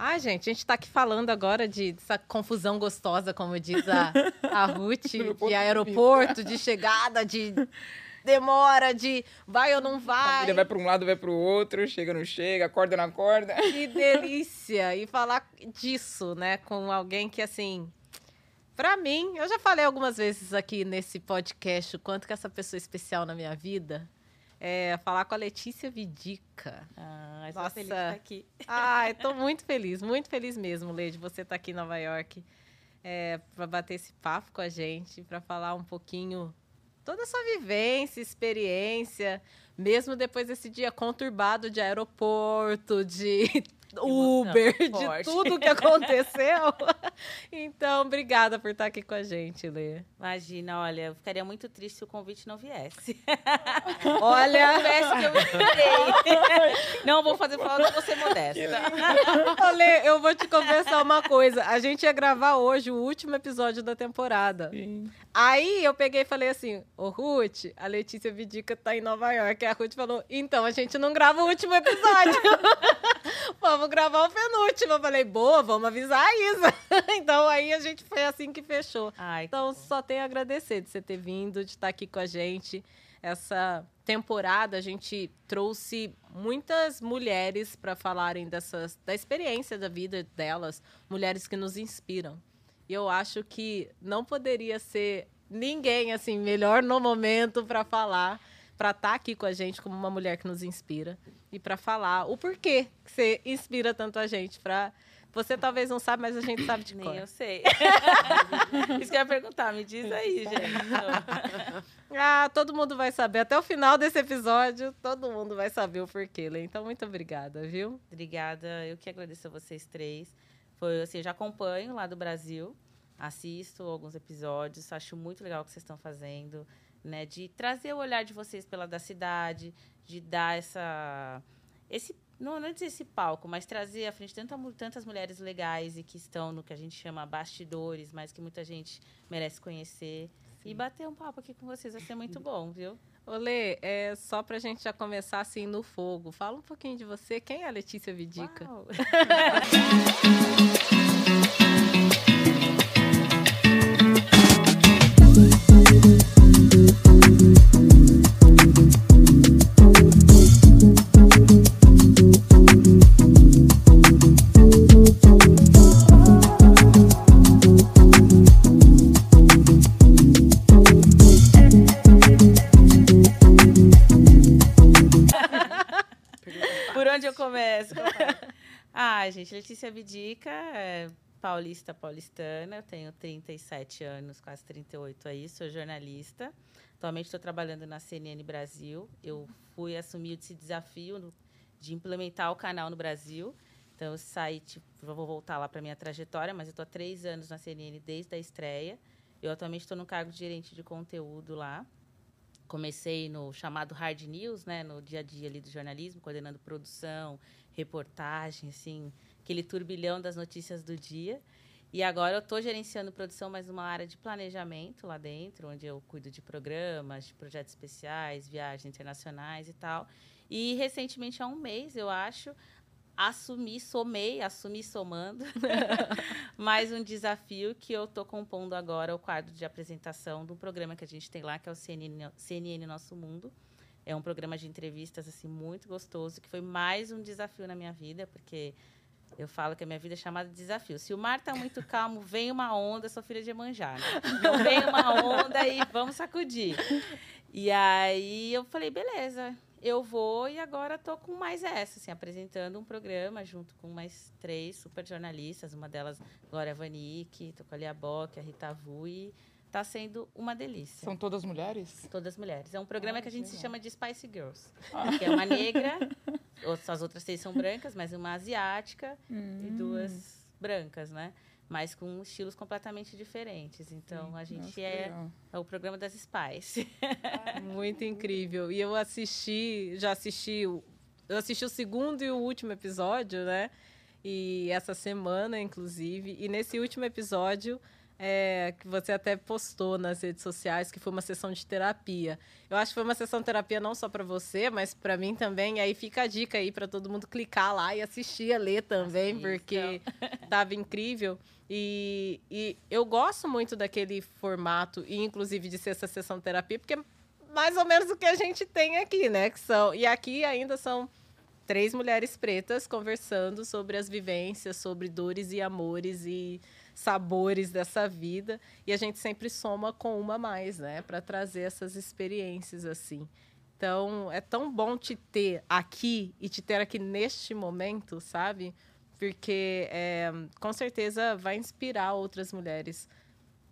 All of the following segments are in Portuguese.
Ai, gente, a gente está aqui falando agora de dessa confusão gostosa, como diz a, a Ruth, de aeroporto, de chegada, de demora, de vai ou não vai. Ele vai para um lado, vai para o outro, chega, não chega, acorda, não acorda. Que delícia! E falar disso, né, com alguém que, assim, para mim, eu já falei algumas vezes aqui nesse podcast o quanto que essa pessoa é especial na minha vida é, falar com a Letícia Vidica. Ah, Nossa. feliz de estar aqui. Ai, tô muito feliz, muito feliz mesmo, Lê, de você estar aqui em Nova York é, para bater esse papo com a gente, para falar um pouquinho toda a sua vivência, experiência, mesmo depois desse dia conturbado de aeroporto, de Uber, de tudo que aconteceu. então, obrigada por estar aqui com a gente, Lê. Imagina, olha, eu ficaria muito triste se o convite não viesse. olha, viesse que eu me Não vou fazer falta, vou ser modesta. Lê, eu vou te confessar uma coisa. A gente ia gravar hoje o último episódio da temporada. Sim. Aí eu peguei e falei assim: Ô Ruth, a Letícia Vidica tá em Nova York. E a Ruth falou: então a gente não grava o último episódio. vamos gravar o penúltimo. Eu falei, boa, vamos avisar a Isa. então aí a gente foi assim que fechou. Ai, então que só tenho a agradecer de você ter vindo, de estar aqui com a gente. Essa temporada a gente trouxe muitas mulheres para falarem dessas, da experiência da vida delas, mulheres que nos inspiram. E eu acho que não poderia ser ninguém assim melhor no momento para falar, para estar tá aqui com a gente como uma mulher que nos inspira e para falar o porquê que você inspira tanto a gente para você talvez não sabe, mas a gente sabe de Nem cor. eu sei. Isso que eu ia perguntar, me diz aí, gente. ah, todo mundo vai saber. Até o final desse episódio, todo mundo vai saber o porquê, Lê. Então, muito obrigada, viu? Obrigada. Eu que agradeço a vocês três. Foi assim, já acompanho lá do Brasil, assisto alguns episódios, acho muito legal o que vocês estão fazendo, né? De trazer o olhar de vocês pela da cidade, de dar essa. Esse, não, não dizer esse palco, mas trazer à frente tanta, tantas mulheres legais e que estão no que a gente chama bastidores, mas que muita gente merece conhecer. Sim. E bater um papo aqui com vocês vai ser muito bom, viu? Olê, é só pra gente já começar assim no fogo. Fala um pouquinho de você. Quem é a Letícia Vidica? Ah, Letícia Vidica, é paulista paulistana, eu tenho 37 anos, quase 38 aí, sou jornalista. Atualmente estou trabalhando na CNN Brasil. Eu fui assumir esse desafio de implementar o canal no Brasil. Então, eu saí, tipo, vou voltar lá para minha trajetória, mas eu estou há três anos na CNN desde a estreia. Eu atualmente estou no cargo de gerente de conteúdo lá. Comecei no chamado Hard News, né, no dia a dia ali do jornalismo, coordenando produção, reportagem, assim, aquele turbilhão das notícias do dia. E agora eu estou gerenciando produção, mas numa área de planejamento lá dentro, onde eu cuido de programas, de projetos especiais, viagens internacionais e tal. E recentemente, há um mês, eu acho, assumi, somei, assumi somando, mais um desafio que eu estou compondo agora o quadro de apresentação do programa que a gente tem lá, que é o CNN, CNN Nosso Mundo é um programa de entrevistas assim muito gostoso, que foi mais um desafio na minha vida, porque eu falo que a minha vida é chamada de desafio. Se o mar está muito calmo, vem uma onda, sou filha de Emanjá, né? Então vem uma onda e vamos sacudir. E aí eu falei, beleza, eu vou e agora estou com mais essa, assim, apresentando um programa junto com mais três super jornalistas, uma delas Glória Vanik, estou com a Lia Bock, a Rita Vu e Está sendo uma delícia. São todas mulheres? Todas mulheres. É um programa ah, que a gente se chama de Spice Girls. Ah. Que é uma negra, as outras seis são brancas, mas uma asiática hum. e duas brancas, né? Mas com estilos completamente diferentes. Então, Sim. a gente Nossa, é, é, o programa das Spice. Muito incrível. E eu assisti, já assisti, eu assisti o segundo e o último episódio, né? E essa semana, inclusive. E nesse último episódio é, que você até postou nas redes sociais, que foi uma sessão de terapia. Eu acho que foi uma sessão de terapia não só para você, mas para mim também. E aí fica a dica aí para todo mundo clicar lá e assistir a ler também, Assista. porque tava incrível. E, e eu gosto muito daquele formato, e inclusive de ser essa sessão de terapia, porque é mais ou menos o que a gente tem aqui, né? Que são, e aqui ainda são três mulheres pretas conversando sobre as vivências, sobre dores e amores e sabores dessa vida e a gente sempre soma com uma mais, né, para trazer essas experiências assim. Então, é tão bom te ter aqui e te ter aqui neste momento, sabe? Porque é, com certeza vai inspirar outras mulheres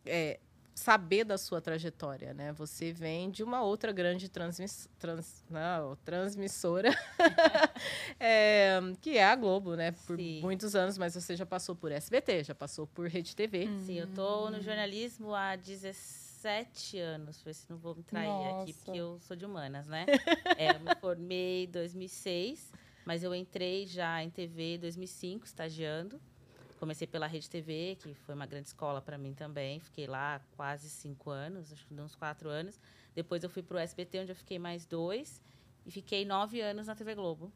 é, saber da sua trajetória, né? Você vem de uma outra grande transmiss, trans, não, transmissora, é, que é a Globo, né? Por Sim. muitos anos, mas você já passou por SBT, já passou por Rede TV. Sim, eu tô no jornalismo há 17 anos, ver se não vou me trair Nossa. aqui, porque eu sou de humanas, né? é, eu me formei em 2006, mas eu entrei já em TV em 2005, estagiando. Comecei pela Rede TV, que foi uma grande escola para mim também. Fiquei lá quase cinco anos, acho que uns quatro anos. Depois eu fui para o SBT, onde eu fiquei mais dois. E fiquei nove anos na TV Globo,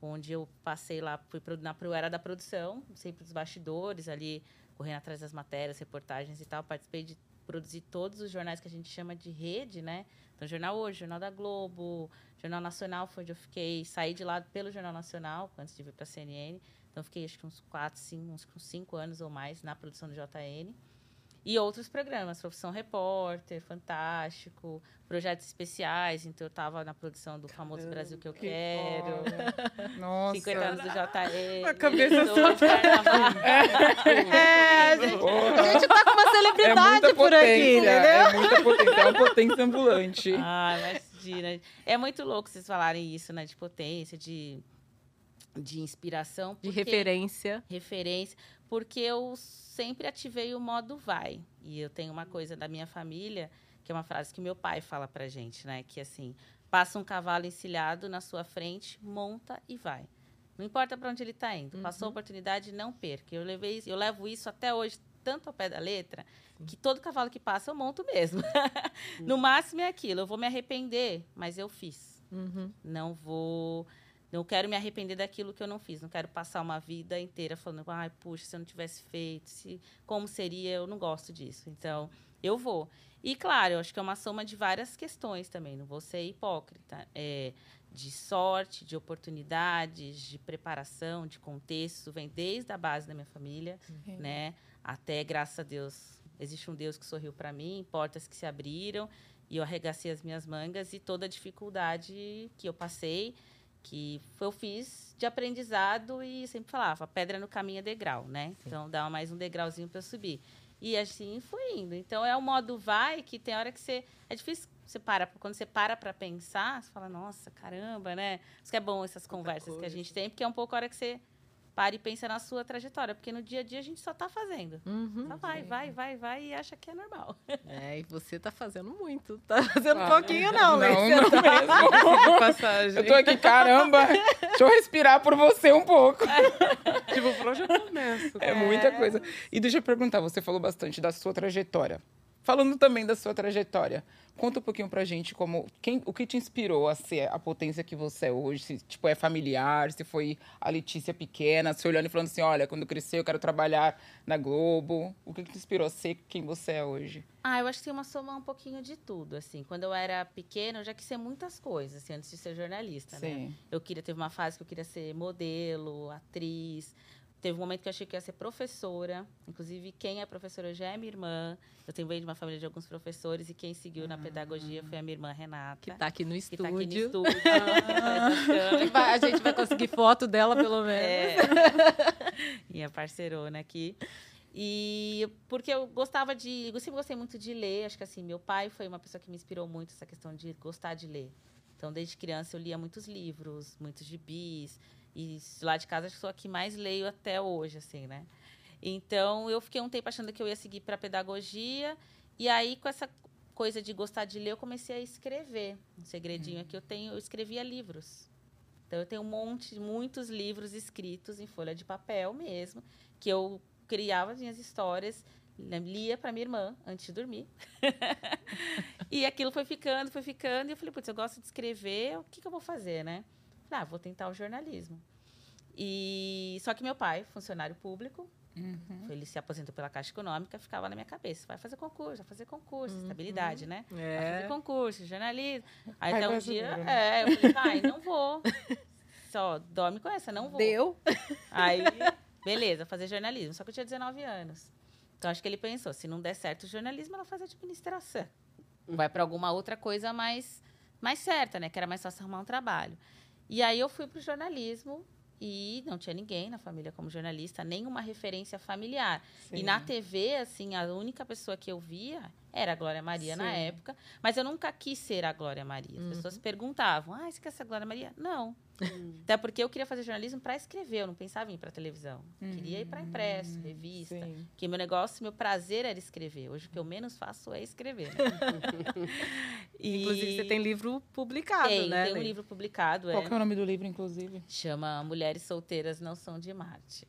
onde eu passei lá, fui na eu era da produção, sempre dos bastidores, ali correndo atrás das matérias, reportagens e tal. Participei de produzir todos os jornais que a gente chama de rede, né? Então, Jornal Hoje, Jornal da Globo, Jornal Nacional foi onde eu fiquei, saí de lá pelo Jornal Nacional, antes de vir para a CNN. Então, fiquei acho que uns quatro, cinco, uns cinco anos ou mais na produção do JN. E outros programas, Profissão Repórter, Fantástico, projetos especiais. Então, eu estava na produção do famoso Brasil que eu que quero. Nossa. 50 anos do JN. A cabeça só... É, a gente, a gente tá com uma celebridade é por aqui, entendeu? É muita potência, é uma potência ambulante. Ah, imagina. É muito louco vocês falarem isso, né? De potência, de de inspiração. De referência. Referência. Porque eu sempre ativei o modo vai. E eu tenho uma coisa da minha família, que é uma frase que meu pai fala pra gente, né? Que assim, passa um cavalo encilhado na sua frente, monta e vai. Não importa para onde ele está indo. Uhum. Passou a oportunidade, não perca. Eu levei, eu levo isso até hoje tanto ao pé da letra que todo cavalo que passa eu monto mesmo. no máximo é aquilo. Eu vou me arrepender, mas eu fiz. Uhum. Não vou não quero me arrepender daquilo que eu não fiz. Não quero passar uma vida inteira falando, ai, puxa, se eu não tivesse feito, se, como seria? Eu não gosto disso. Então, eu vou. E, claro, eu acho que é uma soma de várias questões também. Não vou ser hipócrita. É, de sorte, de oportunidades, de preparação, de contexto. Vem desde a base da minha família, uhum. né? Até, graças a Deus, existe um Deus que sorriu para mim, portas que se abriram. E eu arregacei as minhas mangas e toda a dificuldade que eu passei que eu fiz de aprendizado e sempre falava, pedra no caminho é degrau, né? Sim. Então dá mais um degrauzinho para subir. E assim foi indo. Então é o modo vai que tem hora que você é difícil você para quando você para para pensar, você fala, nossa, caramba, né? Isso que é bom essas conversas que a gente tem, porque é um pouco a hora que você para e pensa na sua trajetória, porque no dia a dia a gente só está fazendo. Uhum, só vai, vai, vai, vai e acha que é normal. É, e você está fazendo muito. Tá fazendo ah, pouquinho, não, né? Não, não tá... mesmo. Passagem. Eu tô aqui, caramba, deixa eu respirar por você um pouco. tipo, por onde eu começo? É muita coisa. E deixa eu perguntar, você falou bastante da sua trajetória. Falando também da sua trajetória, Conta um pouquinho pra gente como quem, o que te inspirou a ser a potência que você é hoje, se tipo é familiar, se foi a Letícia pequena, se olhando e falando assim, olha, quando eu crescer eu quero trabalhar na Globo. O que, que te inspirou a ser quem você é hoje? Ah, eu acho que tem uma soma um pouquinho de tudo, assim. Quando eu era pequena, eu já quis ser muitas coisas, assim, antes de ser jornalista, né? Sim. né? Eu queria teve uma fase que eu queria ser modelo, atriz. Teve um momento que eu achei que ia ser professora. Inclusive, quem é professora hoje é minha irmã. Eu tenho venho de uma família de alguns professores e quem seguiu na pedagogia foi a minha irmã Renata. Que está aqui no estúdio. Que tá aqui no estúdio. Ah. a gente vai conseguir foto dela, pelo menos. É. minha parceirona aqui. E porque eu gostava de. Eu sempre gostei muito de ler. Acho que assim, meu pai foi uma pessoa que me inspirou muito essa questão de gostar de ler. Então, desde criança, eu lia muitos livros, muitos gibis. E lá de casa, sou a que mais leio até hoje, assim, né? Então, eu fiquei um tempo achando que eu ia seguir para pedagogia. E aí, com essa coisa de gostar de ler, eu comecei a escrever. Um segredinho aqui, eu tenho, eu escrevia livros. Então, eu tenho um monte, muitos livros escritos em folha de papel mesmo, que eu criava as minhas histórias, lia para minha irmã antes de dormir. e aquilo foi ficando, foi ficando. E eu falei, putz, eu gosto de escrever, o que, que eu vou fazer, né? Falei, ah, vou tentar o jornalismo. E só que meu pai, funcionário público, Uhum. ele se aposentou pela Caixa Econômica, ficava na minha cabeça, vai fazer concurso, vai fazer concurso, Uhum. estabilidade, né? Vai É. fazer concurso, jornalismo. Aí até um dia, né? é, eu falei, pai, não vou. Só dorme com essa, não vou. Deu. Aí, beleza, fazer jornalismo. Só que eu tinha 19 anos. Então, acho que ele pensou, se não der certo o jornalismo, ela faz administração. Vai para alguma outra coisa mais, mais certa, né? Que era mais fácil arrumar um trabalho. E aí, eu fui para o jornalismo e não tinha ninguém na família como jornalista, nenhuma referência familiar. E Sim. na TV, assim, a única pessoa que eu via era a Glória Maria na Sim. época. Mas eu nunca quis ser a Glória Maria. As Uhum. pessoas perguntavam, ah, você quer ser a Glória Maria? Não. Até porque eu queria fazer jornalismo para escrever, eu não pensava em ir para televisão. Queria ir para impresso, revista. Hum, Sim. Porque meu negócio, meu prazer era escrever. Hoje o que eu menos faço é escrever. Né? E- Inclusive, você tem livro publicado, Tem, né? tem um livro publicado, Qual é, que é o nome do livro, inclusive? chama Mulheres Solteiras Não São de Marte.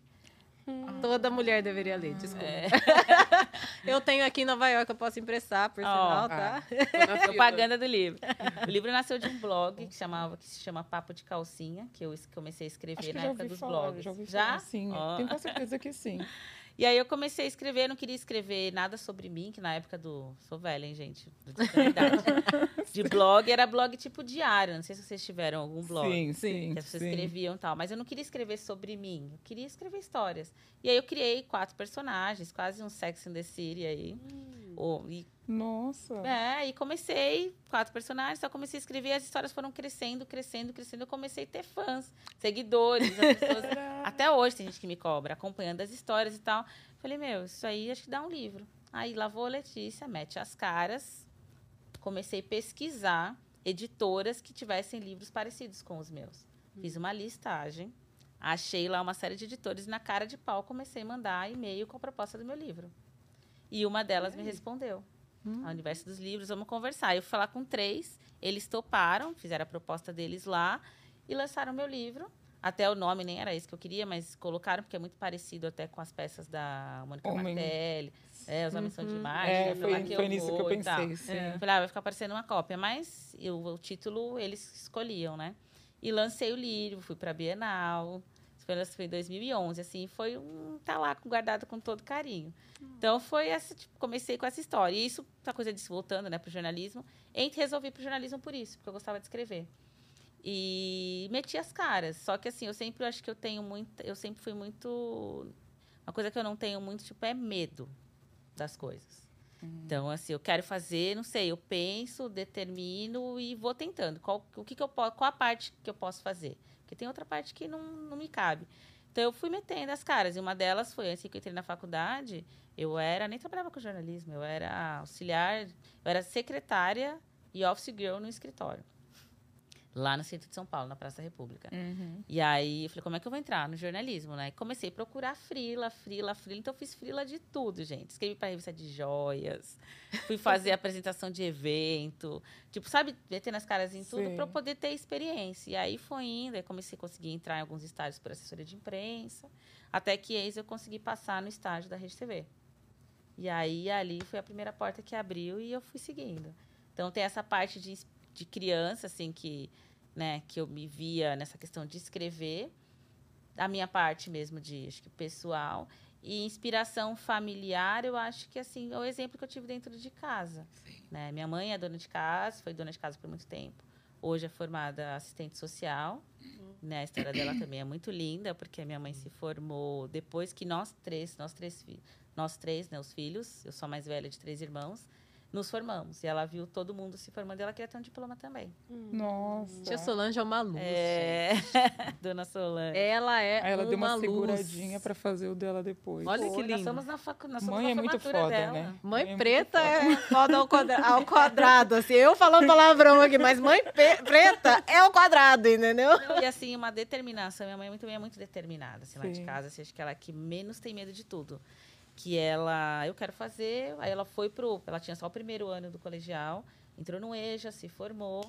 Toda mulher deveria ler, desculpa. É. Eu tenho aqui em Nova York, eu posso emprestar, por Ó. sinal, tá? Tô na fila. Propaganda do livro. O livro nasceu de um blog que, chamava, que se chama Papo de Calcinha, que eu comecei a escrever Acho que na já época ouvi dos falar, blogs. já ouvi falar, sim. Ó. Tenho certeza que sim. E aí eu comecei a escrever, eu não queria escrever nada sobre mim, que na época do. Sou velha, hein, gente? Idade. De blog, era blog tipo diário. Não sei se vocês tiveram algum blog. Sim, sim. Que as pessoas sim. escreviam e tal. Mas eu não queria escrever sobre mim. Eu queria escrever histórias. E aí eu criei quatro personagens, quase um Sex and the City aí. Ou- e, Nossa. é, e comecei, quatro personagens, só comecei a escrever, as histórias foram crescendo, crescendo, crescendo. Eu comecei a ter fãs, seguidores, as pessoas. Até hoje tem gente que me cobra, acompanhando as histórias e tal. Falei, meu, isso aí acho que dá um livro. Aí lá vou a Letícia, mete as caras. Comecei a pesquisar editoras que tivessem livros parecidos com os meus. Fiz uma listagem, achei lá uma série de editores e na cara de pau comecei a mandar e-mail com a proposta do meu livro. E uma delas me respondeu. A Universo dos Livros, vamos conversar. Eu fui falar com três, eles toparam, fizeram a proposta deles lá e lançaram meu livro. Até o nome nem era esse que eu queria, mas colocaram, porque é muito parecido até com as peças da Mônica Homem. Martelli. É, Os Homens São de Marte. É, né, foi, que foi nisso que eu pensei, sim. Eu Falei, ah, vai ficar parecendo uma cópia. Mas eu- o título eles escolhiam, né? E lancei o livro, fui pra Bienal. Isso foi, em 2011, assim. Foi um... Tá lá guardado com todo carinho. Então, foi essa... Tipo, comecei com essa história. E isso, essa coisa se voltando, né, pro jornalismo. E resolvi pro jornalismo por isso, porque eu gostava de escrever. E meti as caras. Só que, assim, eu sempre acho que eu tenho muito... Eu sempre fui muito... Uma coisa que eu não tenho muito, tipo, é medo das coisas. Então, assim, eu quero fazer, não sei, eu penso, determino e vou tentando. Qual, o que, que eu posso, qual a parte que eu posso fazer? Porque tem outra parte que não, não me cabe. Então, eu fui metendo as caras. E uma delas foi, antes que eu entrei na faculdade, eu era, nem trabalhava com jornalismo, eu era auxiliar, eu era secretária e office girl no escritório. Lá no centro de São Paulo, na Praça da República. Uhum. E aí, eu falei, como é que eu vou entrar no jornalismo, né? Comecei a procurar frila, frila, frila. Então, eu fiz frila de tudo, gente. Escrevi para revista de joias, fui fazer apresentação de evento. Tipo, sabe, meter nas caras em tudo para poder ter experiência. E aí, foi indo, aí comecei a conseguir entrar em alguns estágios por assessoria de imprensa. Até que, eis, eu consegui passar no estágio da Rede TV. E aí, ali foi a primeira porta que abriu e eu fui seguindo. Então, tem essa parte de, de criança, assim, que, né, que eu me via nessa questão de escrever. A minha parte mesmo de, acho que, pessoal. E inspiração familiar, eu acho que, assim, é o exemplo que eu tive dentro de casa. Né? Minha mãe é dona de casa, foi dona de casa por muito tempo. Hoje é formada assistente social. Né? A história dela também é muito linda, porque a minha mãe se formou depois que nós três, nós três nós três, né, os filhos, eu sou a mais velha de três irmãos, nos formamos. E ela viu todo mundo se formando e ela queria ter um diploma também. Nossa. Tia Solange é uma luz. É, dona Solange. Ela é Aí ela deu uma luz. seguradinha pra fazer o dela depois. Olha que Pô, Nós lindo. somos na facu... nós somos Mãe na é muito foda, dela. né? Mãe muito preta foda. é foda ao, quadra- ao quadrado, assim. Eu falando palavrão aqui, mas mãe preta é ao quadrado, entendeu? Não, E assim, uma determinação. Minha mãe é muito, é muito determinada, assim, lá de Sim. casa. Assim, acho que ela é a que menos tem medo de tudo. Que ela, eu quero fazer. Aí ela foi pro. Ela tinha só o primeiro ano do colegial, entrou no EJA, se formou.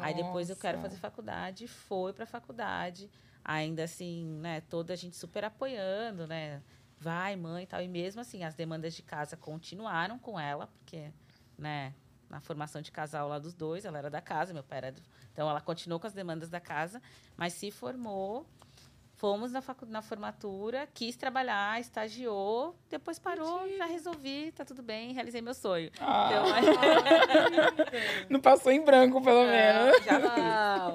Aí depois eu quero Nossa. fazer faculdade, foi pra faculdade. Ainda assim, né, toda a gente super apoiando, né? vai, mãe e tal. E mesmo assim, as demandas de casa continuaram com ela, porque, né, na formação de casal lá dos dois, ela era da casa, meu pai era. Do... Então, ela continuou com as demandas da casa, mas se formou. Fomos na, facu... na formatura, quis trabalhar, estagiou, depois parou, já resolvi, tá tudo bem, realizei meu sonho. Ah, Então, não passou em branco, pelo menos.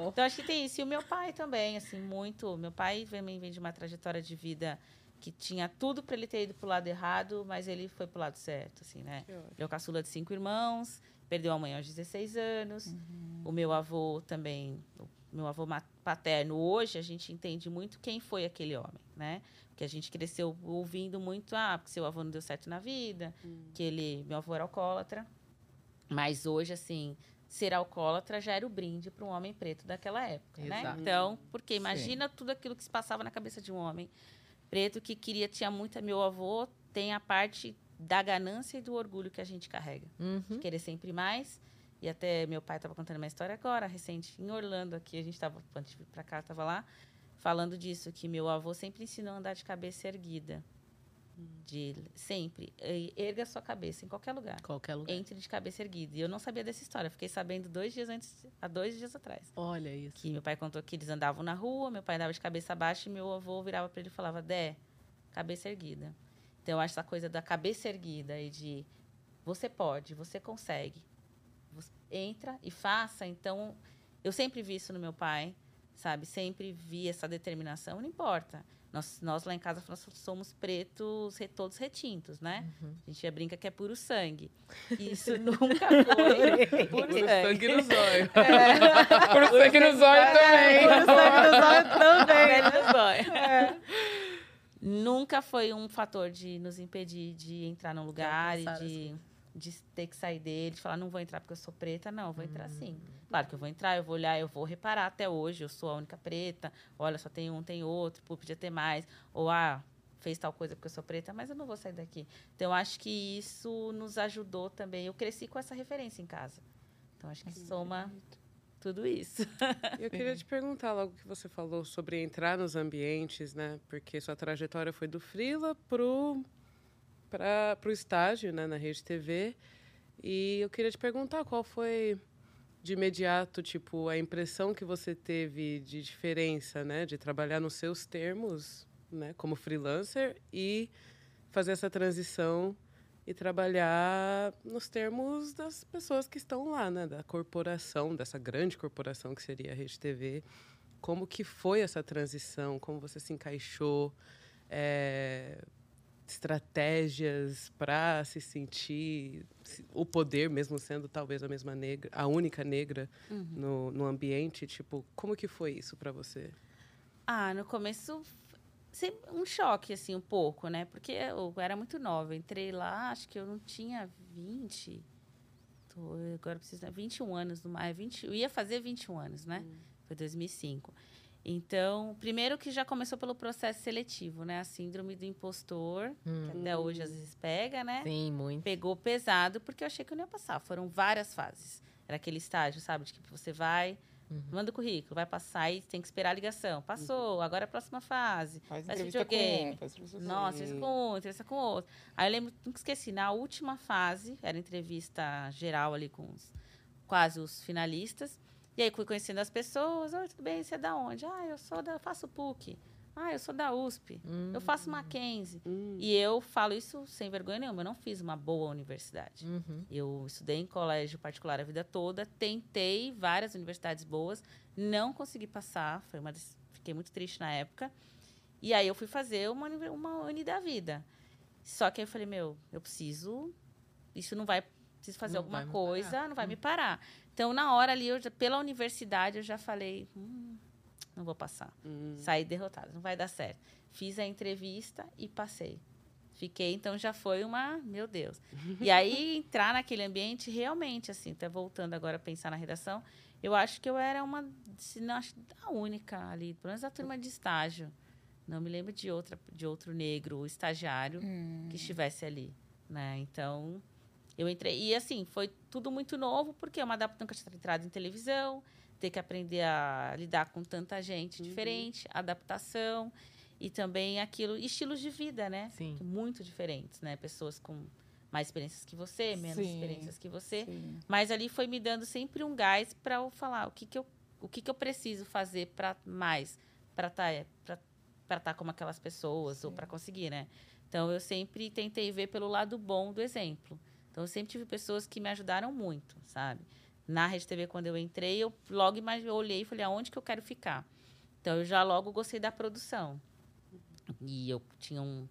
Então, acho que tem isso. E o meu pai também, assim, muito. Meu pai também vem de uma trajetória de vida que tinha tudo para ele ter ido pro lado errado, mas ele foi pro lado certo, assim, né? O caçula de cinco irmãos, perdeu a mãe aos 16 anos. O meu avô também, o meu avô paterno, hoje a gente entende muito quem foi aquele homem, né? Porque a gente cresceu ouvindo muito, ah, porque seu avô não deu certo na vida, que ele, meu avô era alcoólatra. Mas hoje, assim, ser alcoólatra já era o brinde para um homem preto daquela época, né? Exato. Então, porque imagina tudo aquilo que se passava na cabeça de um homem preto que queria, tinha muita. Meu avô tem a parte da ganância e do orgulho que a gente carrega. Uhum. De querer sempre mais. E até meu pai estava contando uma história agora, recente, em Orlando, aqui. A gente estava, antes para cá, estava lá, falando disso, que meu avô sempre ensinou a andar de cabeça erguida. De sempre. Erga a sua cabeça em qualquer lugar. Qualquer lugar. Entre de cabeça erguida. E eu não sabia dessa história. Fiquei sabendo dois dias antes, há dois dias atrás. Olha isso. Que meu pai contou que eles andavam na rua, meu pai andava de cabeça baixa e meu avô virava para ele e falava: Dé, cabeça erguida. Então, eu acho essa coisa da cabeça erguida e de você pode, você consegue. Entra e faça. Então, eu sempre vi isso no meu pai, sabe? Sempre vi essa determinação, não importa. Nós, nós lá em casa nós somos pretos, re- todos retintos, né? A gente já brinca que é puro sangue. Isso nunca foi puro Puro sangue. no zóio. Por sangue no zóio também. Por sangue dos olhos também. No zóio. Nunca foi um fator de nos impedir de entrar num lugar e alcançar as de, ter que sair dele, de falar, não vou entrar porque eu sou preta. Não, eu vou entrar Hum. sim. Claro que eu vou entrar, eu vou olhar, eu vou reparar até hoje, eu sou a única preta. Olha, só tem um, tem outro, pô, podia ter mais. Ou, ah, fez tal coisa porque eu sou preta, mas eu não vou sair daqui. Então, acho que isso nos ajudou também. Eu cresci com essa referência em casa. Então, acho que soma tudo isso. Eu queria te perguntar logo que você falou sobre entrar nos ambientes, né? Porque sua trajetória foi do Frila pro para o estágio, né, na Rede TV. E eu queria te perguntar qual foi de imediato, tipo, a impressão que você teve de diferença, né, de trabalhar nos seus termos, né, como freelancer e fazer essa transição e trabalhar nos termos das pessoas que estão lá, né, da corporação, dessa grande corporação que seria a Rede TV. Como que foi essa transição? Como você se encaixou? É, estratégias para se sentir se- o poder, mesmo sendo talvez a mesma negra, a única negra no, no ambiente, tipo, como que foi isso para você? Ah, no começo, sempre um choque, assim, um pouco, né? Porque eu era muito nova. Eu entrei lá, acho que eu não tinha 20. Tô, agora preciso. 21 anos no mais. 20, eu ia fazer 21 anos, né? Foi 2005. Então, primeiro que já começou pelo processo seletivo, né? A síndrome do impostor, que até hoje às vezes pega, né? Sim, muito. pegou pesado porque eu achei que eu não ia passar. Foram várias fases. Era aquele estágio, sabe? De que você vai, manda o currículo, vai passar e tem que esperar a ligação. Passou, agora é a próxima fase. Faz Faz entrevista com videogame. um, faz entrevista com Nossa, entrevista com um, entrevista com outro. Aí eu lembro, nunca esqueci, na última fase, era entrevista geral ali com os, quase os finalistas. E aí fui conhecendo as pessoas. Oi, tudo bem? Você é da onde? Ah, eu sou da. eu faço PUC. Ah, eu sou da USP. Eu faço Mackenzie. Hum. E eu falo isso sem vergonha nenhuma. Eu não fiz uma boa universidade. Uhum. Eu estudei em colégio particular a vida toda, tentei várias universidades boas, não consegui passar, foi uma des- fiquei muito triste na época. E aí eu fui fazer uma uma uni da vida. Só que aí eu falei, meu, eu preciso isso não vai preciso fazer Não alguma coisa, parar. não vai me parar. Então na hora ali eu já- pela universidade eu já falei, hum, não vou passar. Hum. Saí derrotada, não vai dar certo. Fiz a entrevista e passei. Fiquei, então já foi uma, meu Deus. E aí entrar naquele ambiente realmente assim, até voltando agora a pensar na redação, eu acho que eu era uma, se não acho, a única ali, pelo menos a turma de estágio. Não me lembro de outra de outro negro estagiário que estivesse ali, né? Então, eu entrei e assim, foi tudo muito novo porque é uma adaptação nunca tinha entrado em televisão, ter que aprender a lidar com tanta gente diferente, adaptação. E também aquilo, estilos de vida, né? Sim. Muito diferentes, né? Pessoas com mais experiências que você, menos Sim. experiências que você. Sim. Mas ali foi me dando sempre um gás para eu falar o que, que eu o que, que eu preciso fazer para mais para estar para estar como aquelas pessoas ou para conseguir, né? Então eu sempre tentei ver pelo lado bom do exemplo. Então eu sempre tive pessoas que me ajudaram muito, sabe? Na Rede TV quando eu entrei, eu logo eu olhei e falei aonde que eu quero ficar. Então eu já logo gostei da produção. E eu tinha um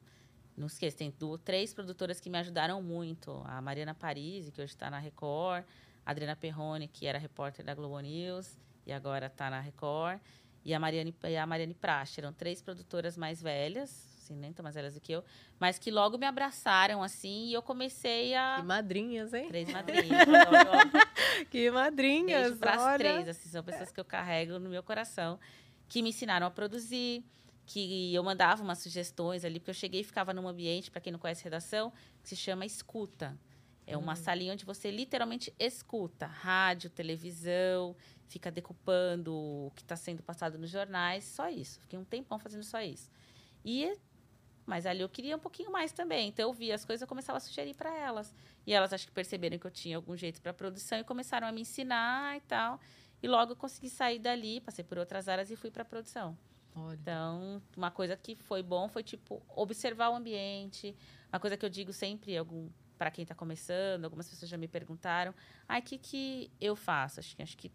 não esqueça, tem duas, três produtoras que me ajudaram muito. A Mariana Parisi, que hoje está na Record. A Adriana Perrone, que era repórter da Globo News e agora está na Record. E a Mariane, e a Mariane Prache. Eram três produtoras mais velhas, assim, nem tão mais velhas do que eu, mas que logo me abraçaram, assim, e eu comecei Que a... madrinhas, hein? Três madrinhas. Que madrinhas, Beijo para as olha. três, assim, são pessoas que eu carrego no meu coração, que me ensinaram a produzir, que eu mandava umas sugestões ali, porque eu cheguei e ficava num ambiente, para quem não conhece redação, que se chama escuta. É uma salinha onde você literalmente escuta rádio, televisão, fica decupando o que está sendo passado nos jornais, só isso. Fiquei um tempão fazendo só isso. E mas ali eu queria um pouquinho mais também. Então eu via as coisas, eu começava a sugerir para elas. E elas acho que perceberam que eu tinha algum jeito para produção e começaram a me ensinar e tal. E logo eu consegui sair dali, passei por outras áreas e fui para produção. Olha. Então, uma coisa que foi bom foi tipo observar o ambiente. Uma coisa que eu digo sempre, algum para quem está começando, algumas pessoas já me perguntaram, ai, o que que eu faço? Acho que acho que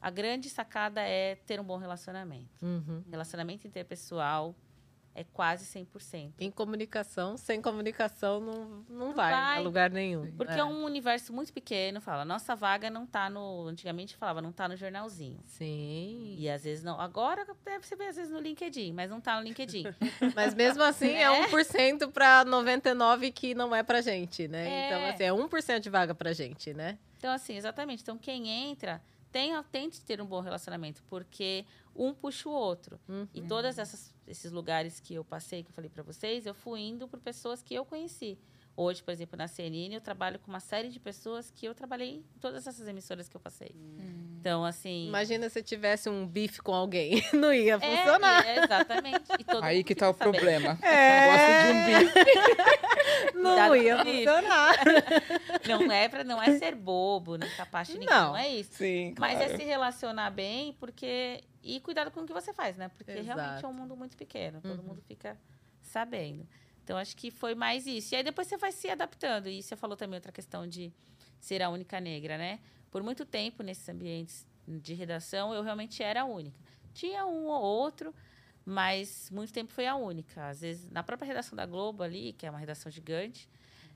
a grande sacada é ter um bom relacionamento. Uhum. Relacionamento interpessoal é quase 100%. Em comunicação, sem comunicação não, não vai, vai. a lugar nenhum. Porque é. um universo muito pequeno, fala, nossa vaga não tá no. Antigamente falava, não tá no jornalzinho. Sim. E às vezes não. Agora deve ser às vezes no LinkedIn, mas não tá no LinkedIn. Mas mesmo assim é, 1% para 99% que não é pra gente, né? É. Então, assim, é 1% de vaga pra gente, né? Então, assim, exatamente. Então, quem entra, tenha, tente ter um bom relacionamento, porque um puxa o outro. Uhum. E todos esses lugares que eu passei, que eu falei para vocês, eu fui indo por pessoas que eu conheci. Hoje, por exemplo, na CNN, eu trabalho com uma série de pessoas que eu trabalhei em todas essas emissoras que eu passei. Então, assim. Imagina se tivesse um bife com alguém. Não ia é, funcionar. é, exatamente. E todo Aí que tá o sabendo. problema. É. Gosto de um bife. Não Cuidado ia bife. funcionar. Não é, pra, não é ser bobo, nem capacho de ninguém. Não. Não é isso. Sim, Mas claro. é se relacionar bem, porque. E cuidado com o que você faz, né? Porque Exato. realmente é um mundo muito pequeno. Todo Uhum. mundo fica sabendo. Então, acho que foi mais isso. E aí depois você vai se adaptando. E você falou também outra questão de ser a única negra, né? Por muito tempo, nesses ambientes de redação, eu realmente era a única. Tinha um ou outro, mas muito tempo foi a única. Às vezes, na própria redação da Globo ali, que é uma redação gigante,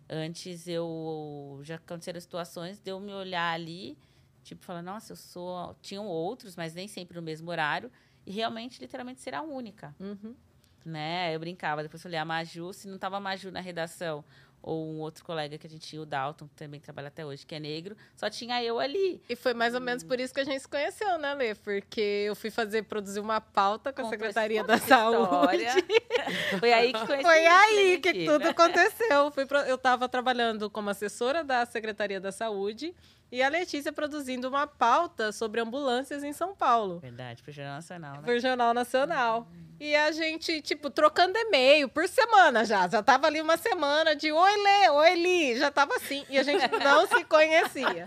antes eu já aconteceram situações de eu me olhar ali, tipo, falar, nossa, eu sou. Tinham outros, mas nem sempre no mesmo horário, e realmente, literalmente, ser a única. Uhum. Né? Eu brincava, depois eu falei, a Maju, se não tava a Maju na redação, ou um outro colega que a gente tinha, o Dalton, que também trabalha até hoje, que é negro, só tinha eu ali. E foi mais ou menos por isso que a gente se conheceu, né, Lê? Porque eu fui fazer, produzir uma pauta com a Secretaria da Saúde. Foi aí que conheci Foi aí que tudo aconteceu. Eu estava trabalhando como assessora da Secretaria da Saúde e a Letícia produzindo uma pauta sobre ambulâncias em São Paulo. Verdade, pro Jornal Nacional, né? Pro Jornal Nacional. E a gente, tipo, trocando e-mail por semana já. Já tava ali uma semana de oi, Lê, oi, Li. Já tava assim. E a gente não se conhecia.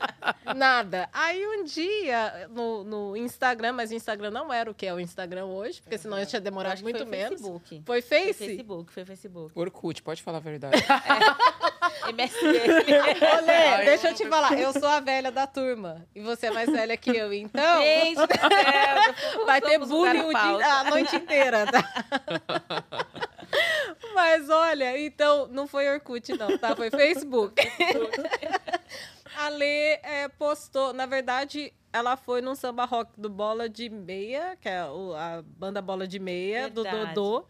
Nada. Aí um dia, no, no Instagram, mas o Instagram não era o que é o Instagram hoje, porque senão eu tinha demorado acho que muito foi o menos. Facebook. Foi Foi Face? Facebook, foi Facebook. Orkut, pode falar a verdade. MSN. Ô, Lê, Ai, deixa eu te falar. Eu sou a velha da turma. E você é mais velha que eu. Então, Gente, do céu, vai ter bullying o a dia- pauta. a noite inteira, tá? Mas olha, então, não foi Orkut, não, tá? Foi Facebook. A Lê é, postou, na verdade, ela foi num samba rock do Bola de Meia, que é a banda Bola de Meia, do Verdade. Dodô.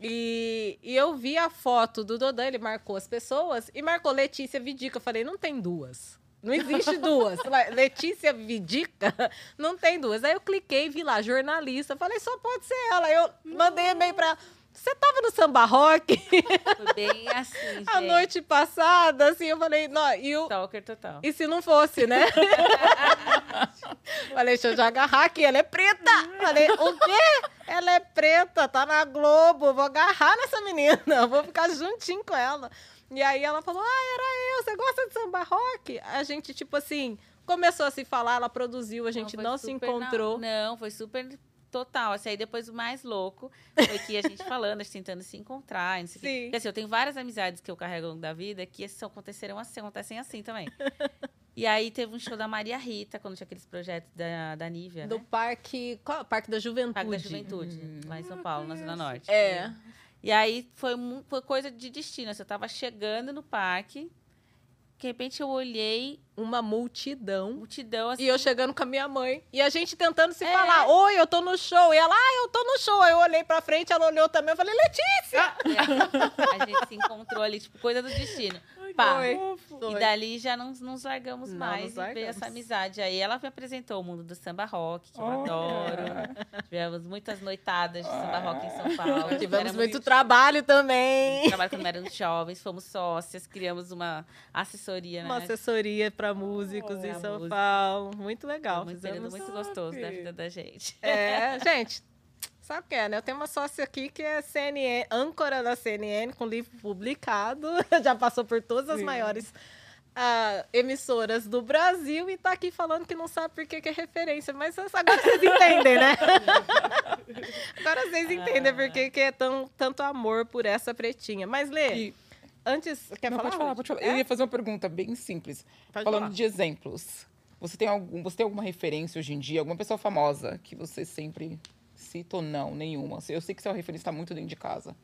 E, e eu vi a foto do Dodô, ele marcou as pessoas e marcou Letícia Vidica. Eu falei, não tem duas. Não existe duas. Letícia Vidica, não tem duas. Aí eu cliquei, vi lá, jornalista. Falei, só pode ser ela. Eu mandei e-mail pra ela. você tava no samba rock Foi bem assim, gente. a noite passada? Assim, eu falei, não, e o, Stalker total. E se não fosse, né? Falei, deixa eu já agarrar aqui, ela é preta. Falei, o quê? Ela é preta, tá na Globo, vou agarrar nessa menina, vou ficar juntinho com ela. E aí ela falou, ah, era eu, você gosta de samba rock? A gente, tipo assim, começou a se falar, ela produziu, a gente foi não, se encontrou. Não, não, foi super total. Assim, aí depois o mais louco foi que a gente falando, a gente tentando se encontrar. Não sei. Sim. Porque assim, eu tenho várias amizades que eu carrego ao longo da vida que são, aconteceram assim, acontecem assim também. E aí teve um show da Maria Rita, quando tinha aqueles projetos da, da Nívia, Do né? parque, qual? Parque da Juventude. Parque da Juventude, lá em São Paulo, na Zona Norte. É. E aí foi, foi coisa de destino. assim, eu tava chegando no parque, de repente eu olhei, Uma multidão. multidão assim. E eu chegando com a minha mãe. E a gente tentando se É. falar. Oi, eu tô no show. E ela, ah, eu tô no show. Aí eu olhei pra frente, ela olhou também. Eu falei, Letícia! É, a gente se encontrou ali, tipo, coisa do destino. Pá. Foi. E Foi. dali já não nos largamos Não mais nos e veio largamos. essa amizade. Aí ela me apresentou o mundo do samba rock, que eu adoro. Tivemos muitas noitadas de samba rock em São Paulo. Tivemos Éramos- muito trabalho também. trabalho quando éramos jovens, fomos sócias, criamos uma assessoria, né? Uma assessoria pra músicos Pra em São música. Paulo. Muito legal. Foi um período muito gostoso da vida da gente. É, gente, sabe o que é, né? Eu tenho uma sócia aqui que é CNN, âncora da CNN, com livro publicado. Já passou por todas as Sim. maiores ah, emissoras do Brasil e tá aqui falando que não sabe por que que é referência. Mas agora vocês entendem, né? agora vocês entendem por que que é tão, tanto amor por essa pretinha. Mas, Lê, E- antes... Quer não, falar? pode falar, pode falar. É? Eu ia fazer uma pergunta bem simples. Pode Falando falar. de exemplos. Você tem, algum, você tem alguma referência hoje em dia, alguma pessoa famosa que você sempre cita ou não? Nenhuma. Eu sei que seu referência está muito dentro de casa.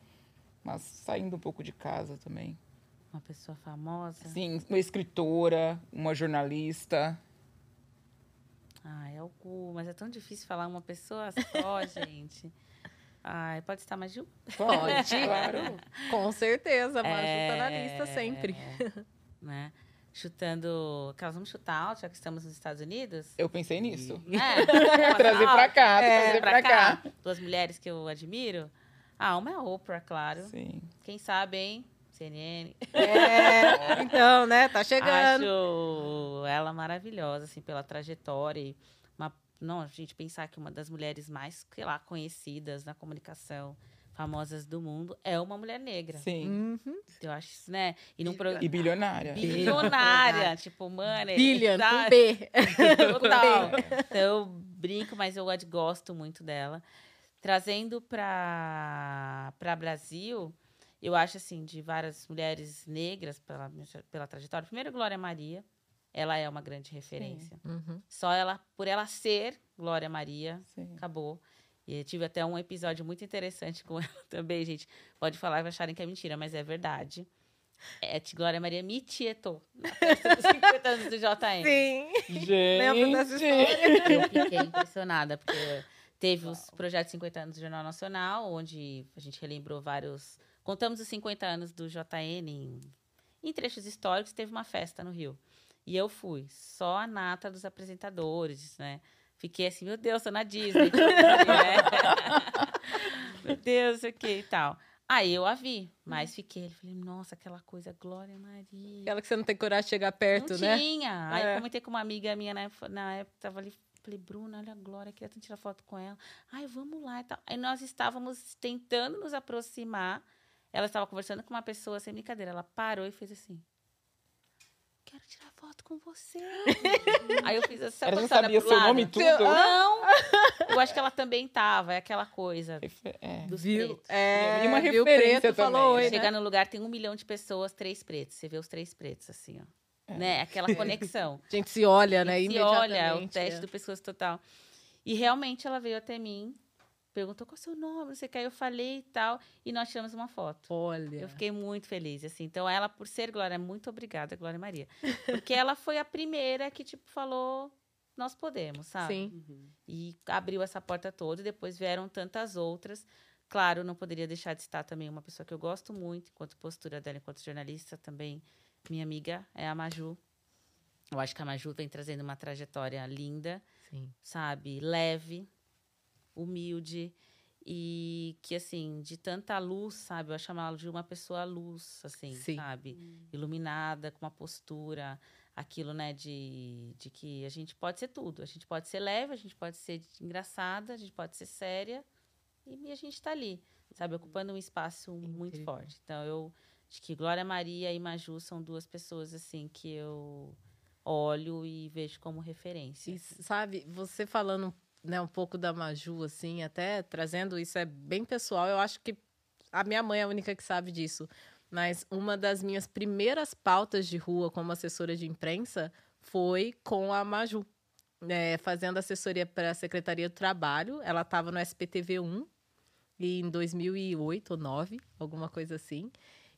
Mas saindo um pouco de casa também. Uma pessoa famosa. Sim, uma escritora, uma jornalista. Ai, algumas. É tão difícil falar uma pessoa só, gente. Ai, pode estar mais de um. Pode. claro. Com certeza, Maju tá na É, lista sempre. Né? Chutando. Aquelas, vamos chutar alto, já que estamos nos Estados Unidos? Eu pensei nisso. É, Trazer pra cá, É, trazer pra cá. Duas mulheres que eu admiro. Ah, uma é a Oprah, claro. Sim. Quem sabe, hein? CNN. É, então, né? Tá chegando. Acho ela maravilhosa, assim, pela trajetória. E uma, não, a gente pensar que uma das mulheres mais, sei lá, conhecidas na comunicação, famosas do mundo, é uma mulher negra. Sim. Uhum. Eu acho isso, né? E num pro... E bilionária. bilionária, tipo, money. Billion, com sabe? B. Total. Então, eu brinco, mas eu gosto muito dela. Trazendo para Brasil, eu acho, assim, de várias mulheres negras pela, pela trajetória. Primeiro, Glória Maria. Ela é uma grande referência. Uhum. Só ela, por ela ser Glória Maria, Sim. acabou. E eu tive até um episódio muito interessante com ela também, gente. Pode falar e acharem que é mentira, mas é verdade. É, Glória Maria me tietou na festa dos 50 anos do JM. Sim. Gente. Lembro dessa história. Eu fiquei impressionada, porque teve os projetos 50 anos do Jornal Nacional, onde a gente relembrou vários. Contamos os 50 anos do JN em, em trechos históricos, teve uma festa no Rio. E eu fui, só a nata dos apresentadores, né? Fiquei assim, meu Deus, tô na Disney. né? meu Deus, isso aqui e tal. Aí eu a vi, mas fiquei, falei, nossa, aquela coisa, Glória Maria. Aquela que você não tem coragem de chegar perto, não né? tinha. Aí É. eu comentei com uma amiga minha na época, na época tava ali, falei, Bruna, olha a Glória, queria tanto tirar foto com ela. Ai, vamos lá e tal. Aí nós estávamos tentando nos aproximar. Ela estava conversando com uma pessoa, sem brincadeira. Ela parou e fez assim. Quero tirar foto com você. Aí eu fiz essa Ela já passada sabia pro seu lado. nome e tudo. Não! Eu acho que ela também tava. É aquela coisa É. dos Viu? pretos. É, E uma viu referência preto, também, falou né? oi, Chegar né? no lugar, tem um milhão de pessoas, três pretos. Você vê os três pretos, assim, ó. É. Né? Aquela conexão. A gente se olha, né? E se olha, é o teste é. do pescoço total. E realmente ela veio até mim, perguntou qual é o seu nome, não sei o que, aí eu falei e tal, e nós tiramos uma foto. Olha. Eu fiquei muito feliz, assim. Então, ela, por ser Glória, muito obrigada, Glória Maria. Porque ela foi a primeira que, tipo, falou, nós podemos, sabe? Sim. E abriu essa porta toda, e depois vieram tantas outras. Claro, não poderia deixar de estar também uma pessoa que eu gosto muito, enquanto postura dela, enquanto jornalista também, minha amiga, é a Maju. Eu acho que a Maju vem trazendo uma trajetória linda, Sim. sabe? Leve, humilde E que, assim, de tanta luz, sabe? Eu chamo ela de uma pessoa luz, assim, Sim. sabe? Iluminada, com uma postura, aquilo, né, de, de que a gente pode ser tudo. A gente pode ser leve, a gente pode ser engraçada, a gente pode ser séria. E a gente tá ali, sabe? Ocupando um espaço muito Incrível. forte. Então, eu acho que Glória Maria e Maju são duas pessoas, assim, que eu olho e vejo como referência. E sabe, você falando né, um pouco da Maju, assim, até trazendo isso é bem pessoal, eu acho que a minha mãe é a única que sabe disso. Mas uma das minhas primeiras pautas de rua como assessora de imprensa foi com a Maju, né, fazendo assessoria para a Secretaria do Trabalho. Ela estava no SPTV1 e em 2008 ou 2009, alguma coisa assim.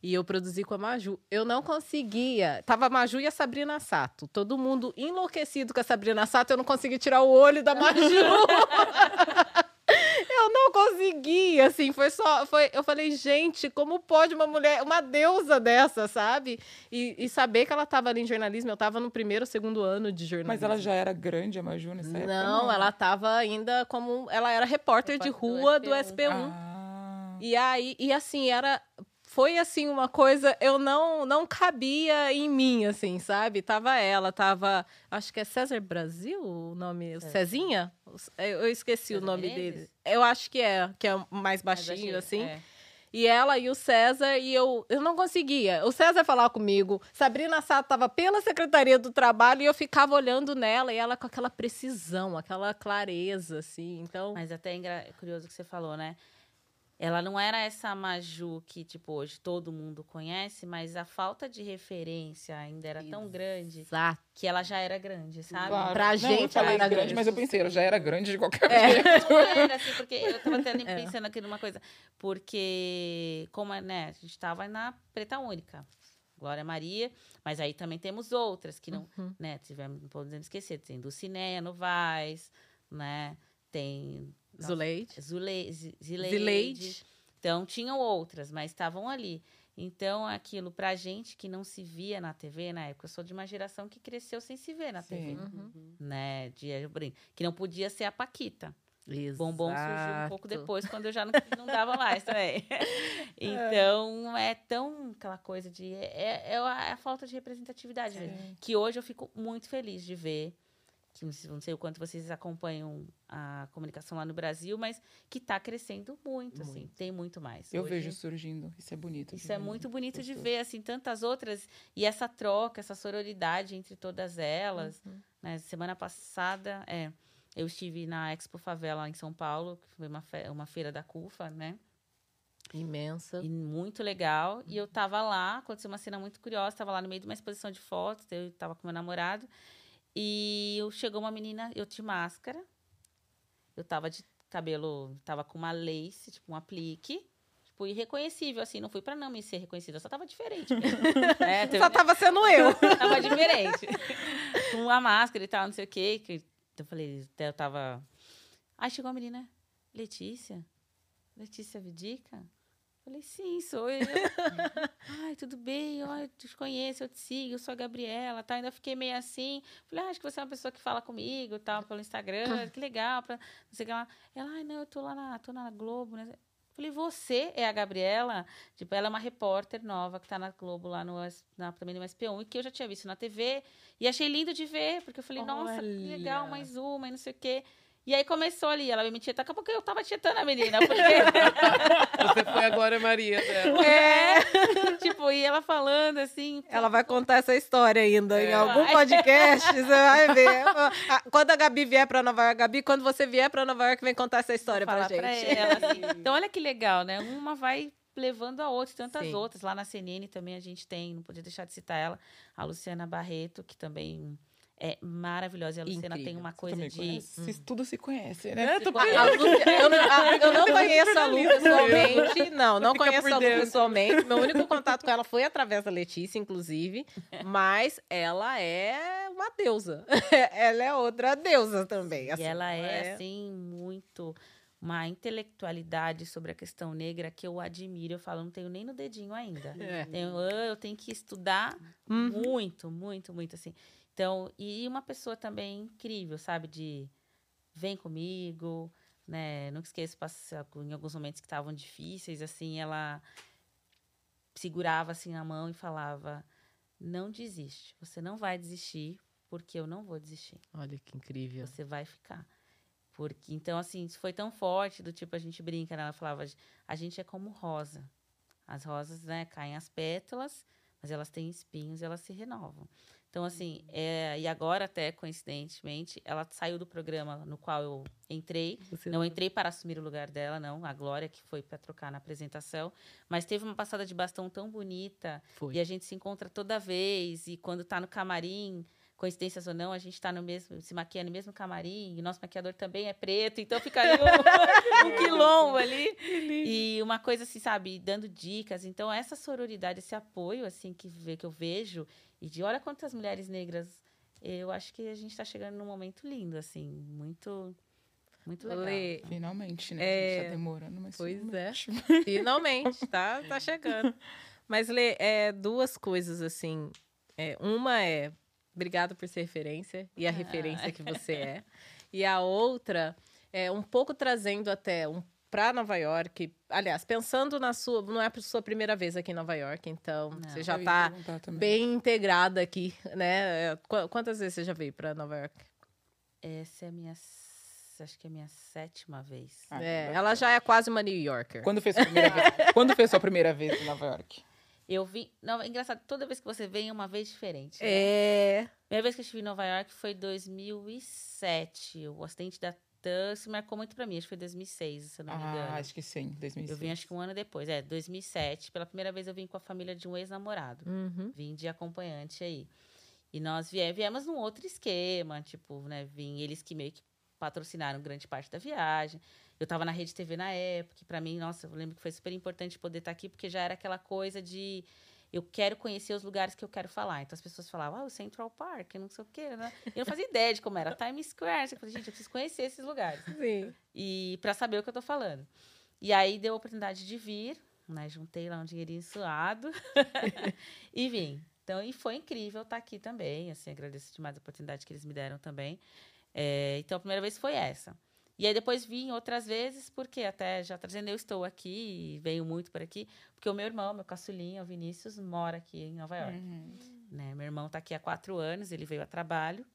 E eu produzi com a Maju. Eu não conseguia. Tava a Maju e a Sabrina Sato. Todo mundo enlouquecido com a Sabrina Sato. Eu não consegui tirar o olho da Maju. eu não conseguia, assim, foi só, foi, eu falei, gente, como pode uma mulher, uma deusa dessa, sabe? E, e saber que ela estava ali em jornalismo, eu estava no primeiro, segundo ano de jornalismo. Mas ela já era grande, a Maju, nessa época? Não, ela estava ainda como, ela era repórter de Repórter do rua do SB1. SB1. Ah, E aí, e assim, era foi assim uma coisa, eu não não cabia em mim assim, sabe? Tava ela, tava, acho que é César Brasil o nome, César. Cezinha? Eu esqueci o César nome Menezes? dele. Eu acho que é, que é mais baixinho assim. é. E ela e o César, e eu, eu não conseguia. O César falava comigo, Sabrina Sato estava pela Secretaria do Trabalho e eu ficava olhando nela e ela com aquela precisão, aquela clareza, assim. Então, Mas até é curioso que você falou, né? Ela não era essa Maju que, tipo, hoje todo mundo conhece, mas a falta de referência ainda era tão grande exato. que ela já era grande, sabe? claro. pra Não, gente ela era grande, grande. mas eu pensei, ela já era grande de qualquer É. jeito. Não era, assim, porque eu tava até nem É. pensando aqui numa coisa. Porque, como é, né, a gente tava na Preta Única. Glória Maria, mas aí também temos outras que não, Uhum. né, tivemos, não podemos esquecer, tem Dulcinea Novaes, né, tem Zuleide. Zule, Zi- Zileide. Zileide. Então, tinham outras, mas estavam ali. Então, aquilo, pra gente que não se via na TV, na época, eu sou de uma geração que cresceu sem se ver na TV, Sim. Uhum. né? De, que não podia ser a Paquita. Bombom surgiu um pouco Exato. depois, quando eu já não, não dava mais também. então, é tão aquela coisa de. É, é a, é a falta de representatividade mesmo. Sim. Que hoje eu fico muito feliz de ver. Que não sei- o quanto vocês acompanham a comunicação lá no Brasil, mas que está crescendo muito, assim. Muito. Tem muito mais. Eu Hoje- vejo surgindo. Isso é bonito. isso é muito bonito de ver, assim, tantas outras. E essa troca, essa sororidade entre todas elas. Uhum. né? Semana passada, é, eu estive na Expo Favela em São Paulo, que foi uma, fe- uma feira da CUFA, né? Imensa. E muito legal. E eu tava lá, aconteceu uma cena muito curiosa, tava lá no meio de uma exposição de fotos, eu tava com meu namorado. E eu- chegou uma menina, eu de máscara. Eu tava de cabelo, tava com uma lace, tipo um aplique. Tipo, irreconhecível, assim, não fui pra não me ser reconhecida, eu só tava diferente. é, teve- Só tava sendo eu. tava diferente. Com a máscara e tal, não sei o quê. Que eu falei, eu tava. Aí chegou a menina, Letícia? Letícia Vidica? Falei, sim, sou eu. Ai, tudo bem, eu te conheço, eu te sigo, eu sou a Gabriela, tá? Ainda fiquei meio assim. Falei, ah, acho que você é uma pessoa que fala comigo, tal, pelo Instagram, que legal, pra, não sei o que lá. Ela, ai, não, eu tô lá na, tô na Globo, né? Falei, você é a Gabriela? Tipo, ela é uma repórter nova que tá na Globo lá no, na, também no SP1 e que eu já tinha visto na TV e achei lindo de ver, porque eu falei, nossa, que legal, Olha. mais uma e não sei o quê. E aí começou ali, ela me mentia, daqui a pouco eu tava tietando a menina, porque Você foi a Glória Maria dela. É. tipo, e ela falando assim. Ela vai contar essa história ainda em É. algum Vai. podcast, você vai ver. Ah, Quando a Gabi vier pra Nova York, Gabi, quando você vier pra Nova York, vem contar essa história pra gente. pra ela, assim. Então, olha que legal, né? Uma vai levando a outra, tantas Sim. outras. Lá na CNN também a gente tem, não podia deixar de citar ela, a Luciana Barreto, que também é maravilhosa. E a Luciana tem Incrível. uma Você coisa de. conhece? Vocês Tudo se conhece, né? É, tô A Lu- eu, não, a- eu não conheço a Lu pessoalmente. Não, não conheço a Lu pessoalmente. Meu único contato com ela foi através da Letícia, inclusive. Mas ela é uma deusa. Ela é outra deusa também. E assim, ela não é, assim, muito. Uma intelectualidade sobre a questão negra que eu admiro. Eu falo, não tenho nem no dedinho ainda. É. Tenho- ah, eu tenho que estudar Uhum. muito, muito, muito, assim. Então, e uma pessoa também incrível, sabe? De vem comigo, né? Nunca esqueço em alguns momentos que estavam difíceis, assim, ela segurava assim a mão e falava: "Não desiste. Você não vai desistir, porque eu não vou desistir. Olha que incrível. Você vai ficar". Porque então assim, isso foi tão forte do tipo a gente brinca, né? Ela falava: "A gente é como rosa. As rosas, né, caem as pétalas, mas elas têm espinhos e elas se renovam". Então, assim, é, e agora, até coincidentemente, ela saiu do programa no qual eu entrei. Você Não entrei para assumir o lugar dela, não. A Glória, que foi para trocar na apresentação. Mas teve uma passada de bastão tão bonita. foi. E a gente se encontra toda vez. E quando tá no camarim, coincidências ou não, a gente tá no mesmo, se maquia no mesmo camarim. E nosso maquiador também é preto. Então fica ali um, um quilombo ali. E uma coisa assim, sabe, dando dicas. Então, essa sororidade, esse apoio, assim, que, que eu vejo. E de olha quantas mulheres negras. Eu acho que a gente está chegando num momento lindo, assim. Muito, muito legal. Lê, Finalmente, né? É, A gente tá demorando, mas pois finalmente. Finalmente, tá, tá chegando. Mas, Lê, é, duas coisas, assim. É, uma é, obrigado por ser referência, e a referência que você é. E a outra é um pouco trazendo até um para Nova York. Aliás, pensando na sua. Não é a sua primeira vez aqui em Nova York, então Não. você já tá também. bem integrada aqui, né? Qu- Quantas vezes você já veio para Nova York? Essa é a minha. Acho que é a minha sétima vez. Ah, É, ela já é quase uma New Yorker. Quando foi sua primeira vez? Quando foi sua primeira vez em Nova York? Eu vim. Não, é engraçado, toda vez que você vem é uma vez diferente. né? É. Primeira vez que eu estive em Nova York foi em 2007. O acidente da TAM se marcou muito pra mim. Acho que foi 2006, se eu não me engano. Ah, acho que sim, 2006. Eu vim acho que um ano depois. É, 2007. Pela primeira vez eu vim com a família de um ex-namorado. Uhum. Vim de acompanhante aí. E nós vie- viemos num outro esquema, tipo, né? Vim eles que meio que patrocinaram grande parte da viagem. Eu tava na Rede TV na época, e pra mim, nossa, eu lembro que foi super importante poder estar aqui, porque já era aquela coisa de eu quero conhecer os lugares que eu quero falar. Então as pessoas falavam, ah, o Central Park, não sei o quê, né? Eu não fazia ideia de como era Times Square. Eu falei, gente, eu preciso conhecer esses lugares Sim. e para saber o que eu tô falando. E aí deu a oportunidade de vir, né? Juntei lá um dinheirinho suado e vim. Então, e foi incrível estar aqui também. Assim, agradeço demais a oportunidade que eles me deram também. É, então, a primeira vez foi essa. E aí depois vim outras vezes, porque até já trazendo, eu estou aqui e venho muito por aqui, porque o meu irmão, meu caçulinha, o Vinícius, mora aqui em Nova York. Uhum. Né? Meu irmão está aqui há quatro anos, ele veio a trabalho.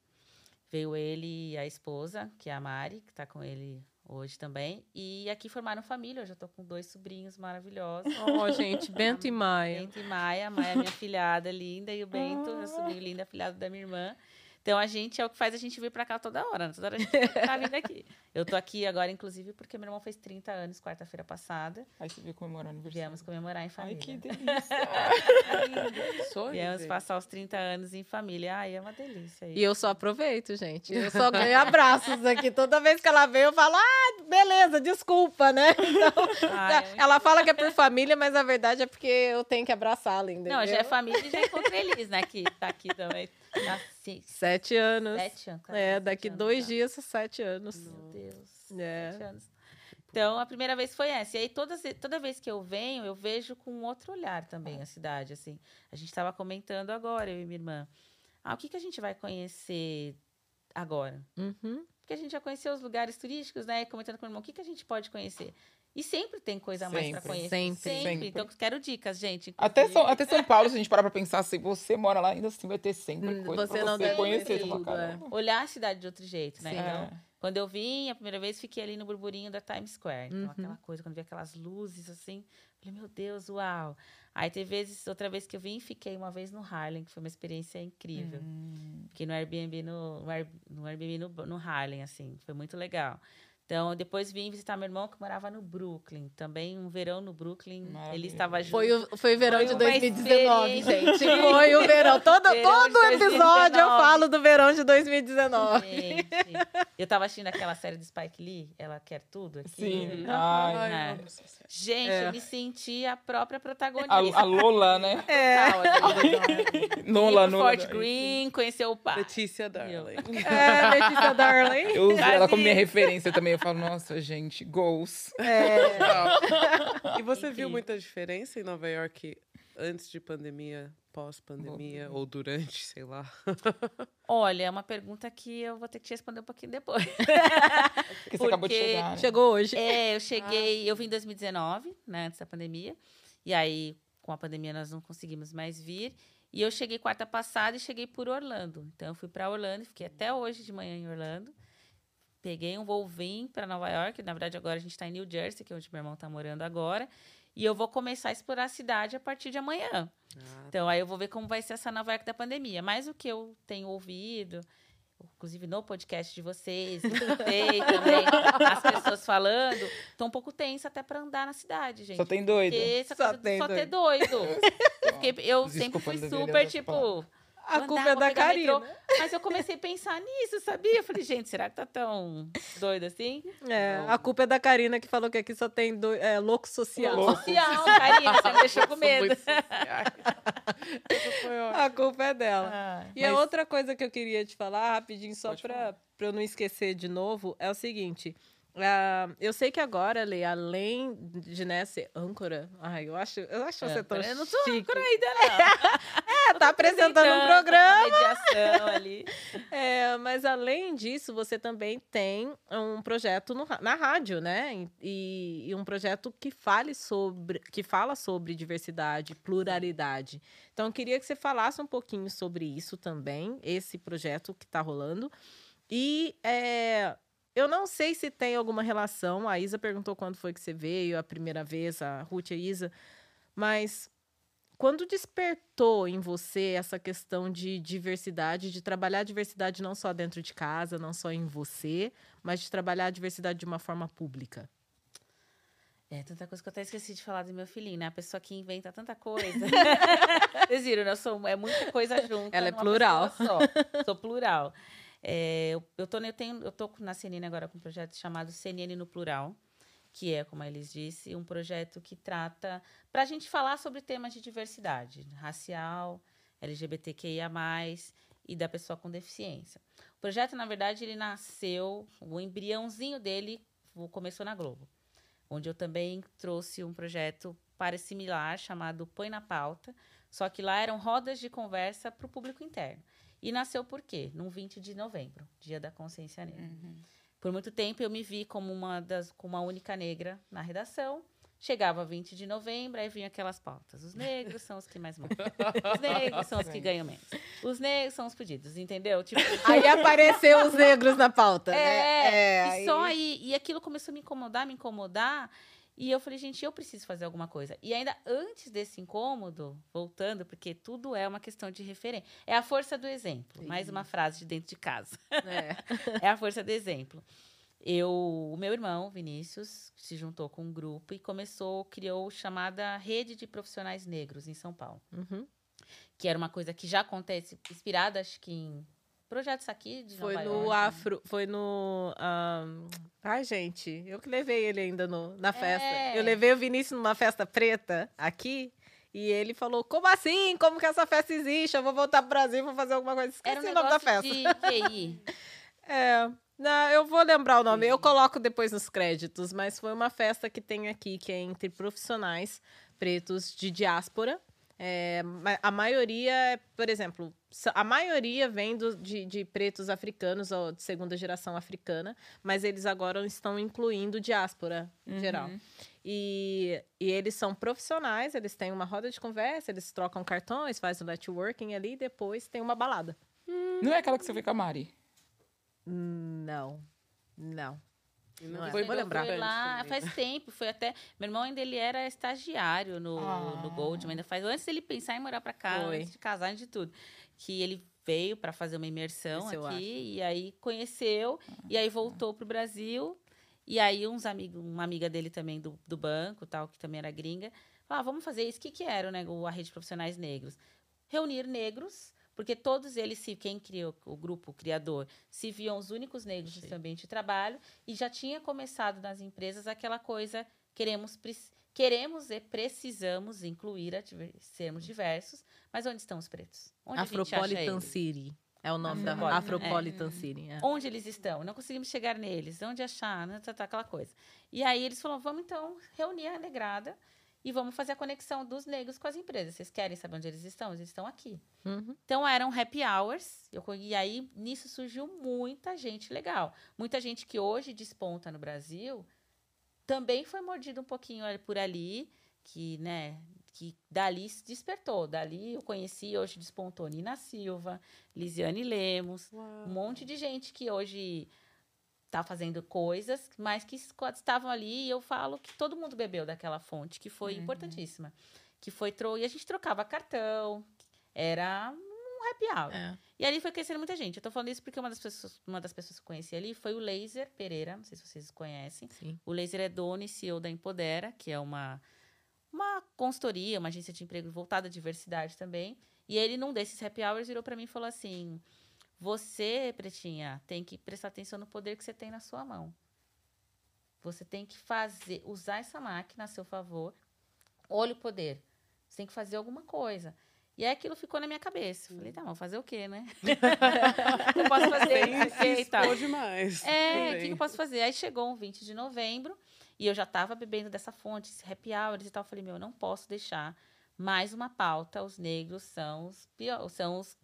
Veio ele e a esposa, que é a Mari, que está com ele hoje também. E aqui formaram família. Eu já estou com dois sobrinhos maravilhosos. Ó, gente, Bento e Maia. Bento e Maia. A Maia é minha filhada linda. E o Bento, meu sobrinho lindo, afilhado da minha irmã. Então, a gente é o que faz a gente vir para cá toda hora. né? Toda hora a gente tá vindo aqui. Eu tô aqui agora, inclusive, porque meu irmão fez 30 anos, quarta-feira passada. Aí você veio comemorar o aniversário. Viemos comemorar em Ai, família. que delícia. Sonho, Viemos passar os 30 anos em família. Ai, é uma delícia. E eu só aproveito, gente. Eu só ganho abraços aqui. Toda vez que ela vem, eu falo, ah, beleza, desculpa, né? Então, Ai, ela fala que é por família, mas a verdade é porque eu tenho que abraçá-la ainda. Não, já é família e já encontrei eles, né? Que tá aqui também. Tá se- Sete anos. sete anos. É, sete daqui anos dois já. dias, sete anos. Meu Deus. É. Sete anos. Então, a primeira vez foi essa. E aí, todas, toda vez que eu venho, eu vejo com outro olhar também a cidade, assim. A gente estava comentando agora, eu e minha irmã. Ah, o que, que a gente vai conhecer agora? Uhum. Porque a gente já conheceu os lugares turísticos, né? Comentando com o irmão, o que, que a gente pode conhecer? E sempre tem coisa a mais para Sempre. conhecer. Sempre. Sempre. Então, quero dicas, gente. Até. São, até São Paulo, se a gente parar pra pensar, se você mora lá, ainda assim vai ter sempre Hum, coisa você pra não você deve conhecer tudo, é. olhar a cidade de outro jeito, né? Sim. Então, É. quando eu vim, a primeira vez, fiquei ali no burburinho da Times Square. Então, Uhum. aquela coisa, quando vi aquelas luzes assim, falei, meu Deus, uau. Aí teve vezes, outra vez que eu vim, fiquei uma vez no Harlem, que foi uma experiência incrível. Hum. Fiquei no Airbnb no, no Airbnb no, no Harlem, assim, foi muito legal. Então, depois vim visitar meu irmão que morava no Brooklyn. Também um verão no Brooklyn. Ele estava junto. Foi o, foi o verão Foi de uma 2019, experiência. gente. Foi o verão. Todo, Verão todo episódio eu 2019. falo do verão de 2019. Gente, eu tava assistindo aquela série do Spike Lee, Ela Quer Tudo aqui. Sim. Ai, Ai, É. Gente, É. eu me senti a própria protagonista. a, a Lola, né? É. Pro Nola. Fort Green, conhecer o pai. Letícia Darling. É, Letícia Darling. Eu uso ela como minha referência também. Eu falo, nossa, gente, goals. É. E você viu Incrível. muita diferença em Nova York antes de pandemia, pós-pandemia ou durante, sei lá? Olha, é uma pergunta que eu vou ter que te responder um pouquinho depois. Porque você acabou de Porque chegar. né? Chegou hoje. É, eu cheguei, eu vim em 2019, né, antes da pandemia. E aí, com a pandemia, nós não conseguimos mais vir. E eu cheguei quarta passada e cheguei por Orlando. Então, eu fui para Orlando, fiquei até hoje de manhã em Orlando. Peguei um voo vim para Nova York. Na verdade, agora a gente está em New Jersey, que é onde meu irmão está morando agora. E eu vou começar a explorar a cidade a partir de amanhã. Ah, Então, aí eu vou ver como vai ser essa Nova York da pandemia. Mas o que eu tenho ouvido, inclusive no podcast de vocês, escutei também as pessoas falando, tô um pouco tensa até para andar na cidade, gente. Só tem doido. Só tem só ter doido. Eu, fiquei- eu sempre fui super, tipo... A culpa é da. Karina. Mas eu comecei a pensar nisso, sabia? Eu falei, gente, será que tá tão doido assim? É, a culpa é da Karina que falou que aqui só tem do, é, louco social. Louco. Social, Karina, você me deixou com medo. A culpa é dela. Ah, E a Mas- outra coisa que eu queria te falar, rapidinho, só pra, pra eu não esquecer de novo, é o seguinte. Ah, eu sei que agora, Lê, além de né, ser âncora, ai, eu acho, eu acho você tão eu não sou chique. âncora ainda, não. É, tá apresentando um programa. Mediação ali. É, mas além disso, você também tem um projeto no na rádio, né? E, e um projeto que fale sobre, que fala sobre diversidade, pluralidade. Então, eu queria que você falasse um pouquinho sobre isso também, esse projeto que está rolando. E é, eu não sei se tem alguma relação. A Isa perguntou quando foi que você veio a primeira vez, a Ruth e a Isa, mas quando despertou em você essa questão de diversidade, de trabalhar a diversidade não só dentro de casa, não só em você, mas de trabalhar a diversidade de uma forma pública? É, tanta coisa que eu até esqueci de falar do meu filhinho, né? A pessoa que inventa tanta coisa. Vocês viram, né? Eu sou, é muita coisa junto. Ela é plural. Só. Sou plural. É, eu, eu, tô, eu, tenho, eu tô na CNN agora com um projeto chamado CNN no Plural, que é, como a Elis disse, um projeto que trata para a gente falar sobre temas de diversidade racial, LGBTQIA+, e da pessoa com deficiência. O projeto, na verdade, ele nasceu, o embriãozinho dele começou na Globo onde eu também trouxe um projeto para similar chamado Põe na Pauta, só que lá eram rodas de conversa para o público interno. E nasceu por quê? Num 20 de novembro, Dia da Consciência Negra. Por muito tempo eu me vi como uma das como uma única negra na redação. Chegava 20 de novembro, aí vinham aquelas pautas. Os negros são os que mais morrem. Os negros são os que ganham menos. Os negros são os pedidos, entendeu? Tipo, Aí apareceu os negros na pauta, é, né? e só aí. E aquilo começou a me incomodar, me incomodar. E eu falei, gente, eu preciso fazer alguma coisa. E ainda antes desse incômodo, voltando, porque tudo é uma questão de referência. É a força do exemplo. Mais uma frase de dentro de casa. É. é a força do exemplo. Eu, o meu irmão, Vinícius, se juntou com um grupo e começou, criou chamada Rede de Profissionais Negros em São Paulo Uhum. que era uma coisa que já acontece, inspirada, acho que em projetos aqui de Foi Nova no York. né? Afro, foi no. ahn, Ai, gente, eu que levei ele ainda no, na festa. É. Eu levei o Vinícius numa festa preta aqui. E ele falou: Como assim? Como que essa festa existe? Eu vou voltar pro Brasil, vou fazer alguma coisa. Esqueci Era um o nome da festa. de QI. É. Não, eu vou lembrar o nome, eu coloco depois nos créditos, mas foi uma festa que tem aqui, que é entre profissionais pretos de diáspora. É, a maioria, é, por exemplo, a maioria vem do- de, de pretos africanos ou de segunda geração africana, mas eles agora estão incluindo diáspora em geral. E, e eles são profissionais, eles têm uma roda de conversa, eles trocam cartões, fazem o networking ali, e depois tem uma balada. Não é aquela que você foi com a Mari. Não, não. E Não é. foi Vou lembrar. Foi lá, faz tempo, foi até. Meu irmão ainda ele era estagiário no, Ah. no Goldman, ainda faz antes dele pensar em morar pra cá, Foi. antes de casar, antes de tudo. Que ele veio para fazer uma imersão Isso aqui e aí conheceu e aí voltou pro Brasil. E aí uns amigos, uma amiga dele também do, do banco, tal, que também era gringa, falou: ah, vamos fazer isso. O que, que era né, o- a rede de profissionais negros? Reunir negros, porque todos eles, se quem criou o grupo, o criador, se viam os únicos negros no seu ambiente de trabalho e já tinha começado nas empresas aquela coisa queremos queremos e precisamos incluir sermos diversos, mas onde estão os pretos? Onde Afropolitan? City. É o nome da Afropolitan, Afropolitan City. é. Onde eles estão? Não conseguimos chegar neles. Onde achar? Né? Tá, tá, aquela coisa. E aí eles falaram, vamos então reunir a negrada e vamos fazer a conexão dos negros com as empresas. Vocês querem saber onde eles estão? Eles estão aqui. Uhum. Então eram happy hours. Eu, e aí nisso surgiu muita gente legal. Muita gente que hoje desponta no Brasil também foi mordido um pouquinho por ali, que, né, que dali se despertou. Dali eu conheci, hoje despontou Nina Silva, Lisiane Lemos, Uau. um monte de gente que hoje tá fazendo coisas, mas que estavam ali, eu falo que todo mundo bebeu daquela fonte, que foi Uhum. importantíssima. Que foi tro... e a gente trocava cartão, era um happy hour. É. E ali foi conhecendo muita gente. Eu tô falando isso porque uma das pessoas, uma das pessoas que eu conheci ali foi o Laser Pereira, não sei se vocês conhecem. Sim. O Laser é dono e CEO da Empodera, que é uma, uma consultoria, uma agência de emprego voltada à diversidade também. E ele, num desses happy hours, virou para mim e falou assim: Você, Pretinha, tem que prestar atenção no poder que você tem na sua mão. Você tem que fazer, usar essa máquina a seu favor. Olha o poder. Você tem que fazer alguma coisa. E aí aquilo ficou na minha cabeça. Eu Falei, tá, mas fazer o quê, né? O que eu posso fazer? Não e tal. expor demais. É, o que, eu posso fazer? Aí chegou um 20 de novembro e eu já estava bebendo dessa fonte, esse happy hours e tal. Eu falei, meu, eu não posso deixar mais uma pauta. Os negros são os piores, são os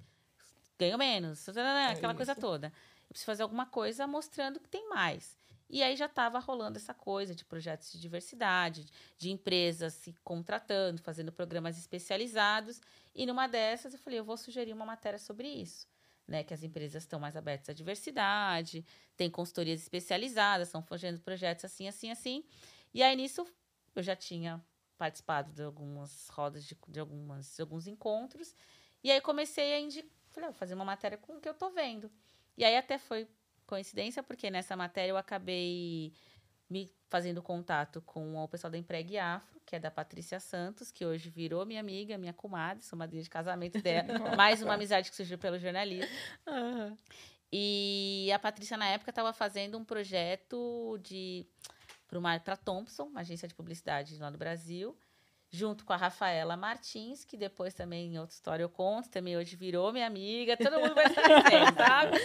ganham menos, aquela coisa isso. toda. Eu preciso fazer alguma coisa mostrando que tem mais. E aí já estava rolando essa coisa de projetos de diversidade, de empresas se contratando, fazendo programas especializados. E numa dessas eu falei, eu vou sugerir uma matéria sobre isso. Né, que as empresas estão mais abertas à diversidade, tem consultorias especializadas, estão fazendo projetos assim, assim, assim. E aí nisso eu já tinha participado de algumas rodas, de, de, algumas, de alguns encontros. E aí comecei a indicar, falei, "Ah, vou fazer uma matéria com o que eu tô vendo. E aí até foi coincidência, porque nessa matéria eu acabei me fazendo contato com o pessoal da Empregue Afro, que é da Patrícia Santos, que hoje virou minha amiga, minha comadre, sou madrinha de casamento dela. Mais uma amizade que surgiu pelo jornalismo. E a Patrícia, na época, estava fazendo um projeto de para Thompson, uma agência de publicidade lá no Brasil, junto com a Rafaela Martins, que depois também, em outra história eu conto, também hoje virou minha amiga, todo mundo vai conhecer, sabe?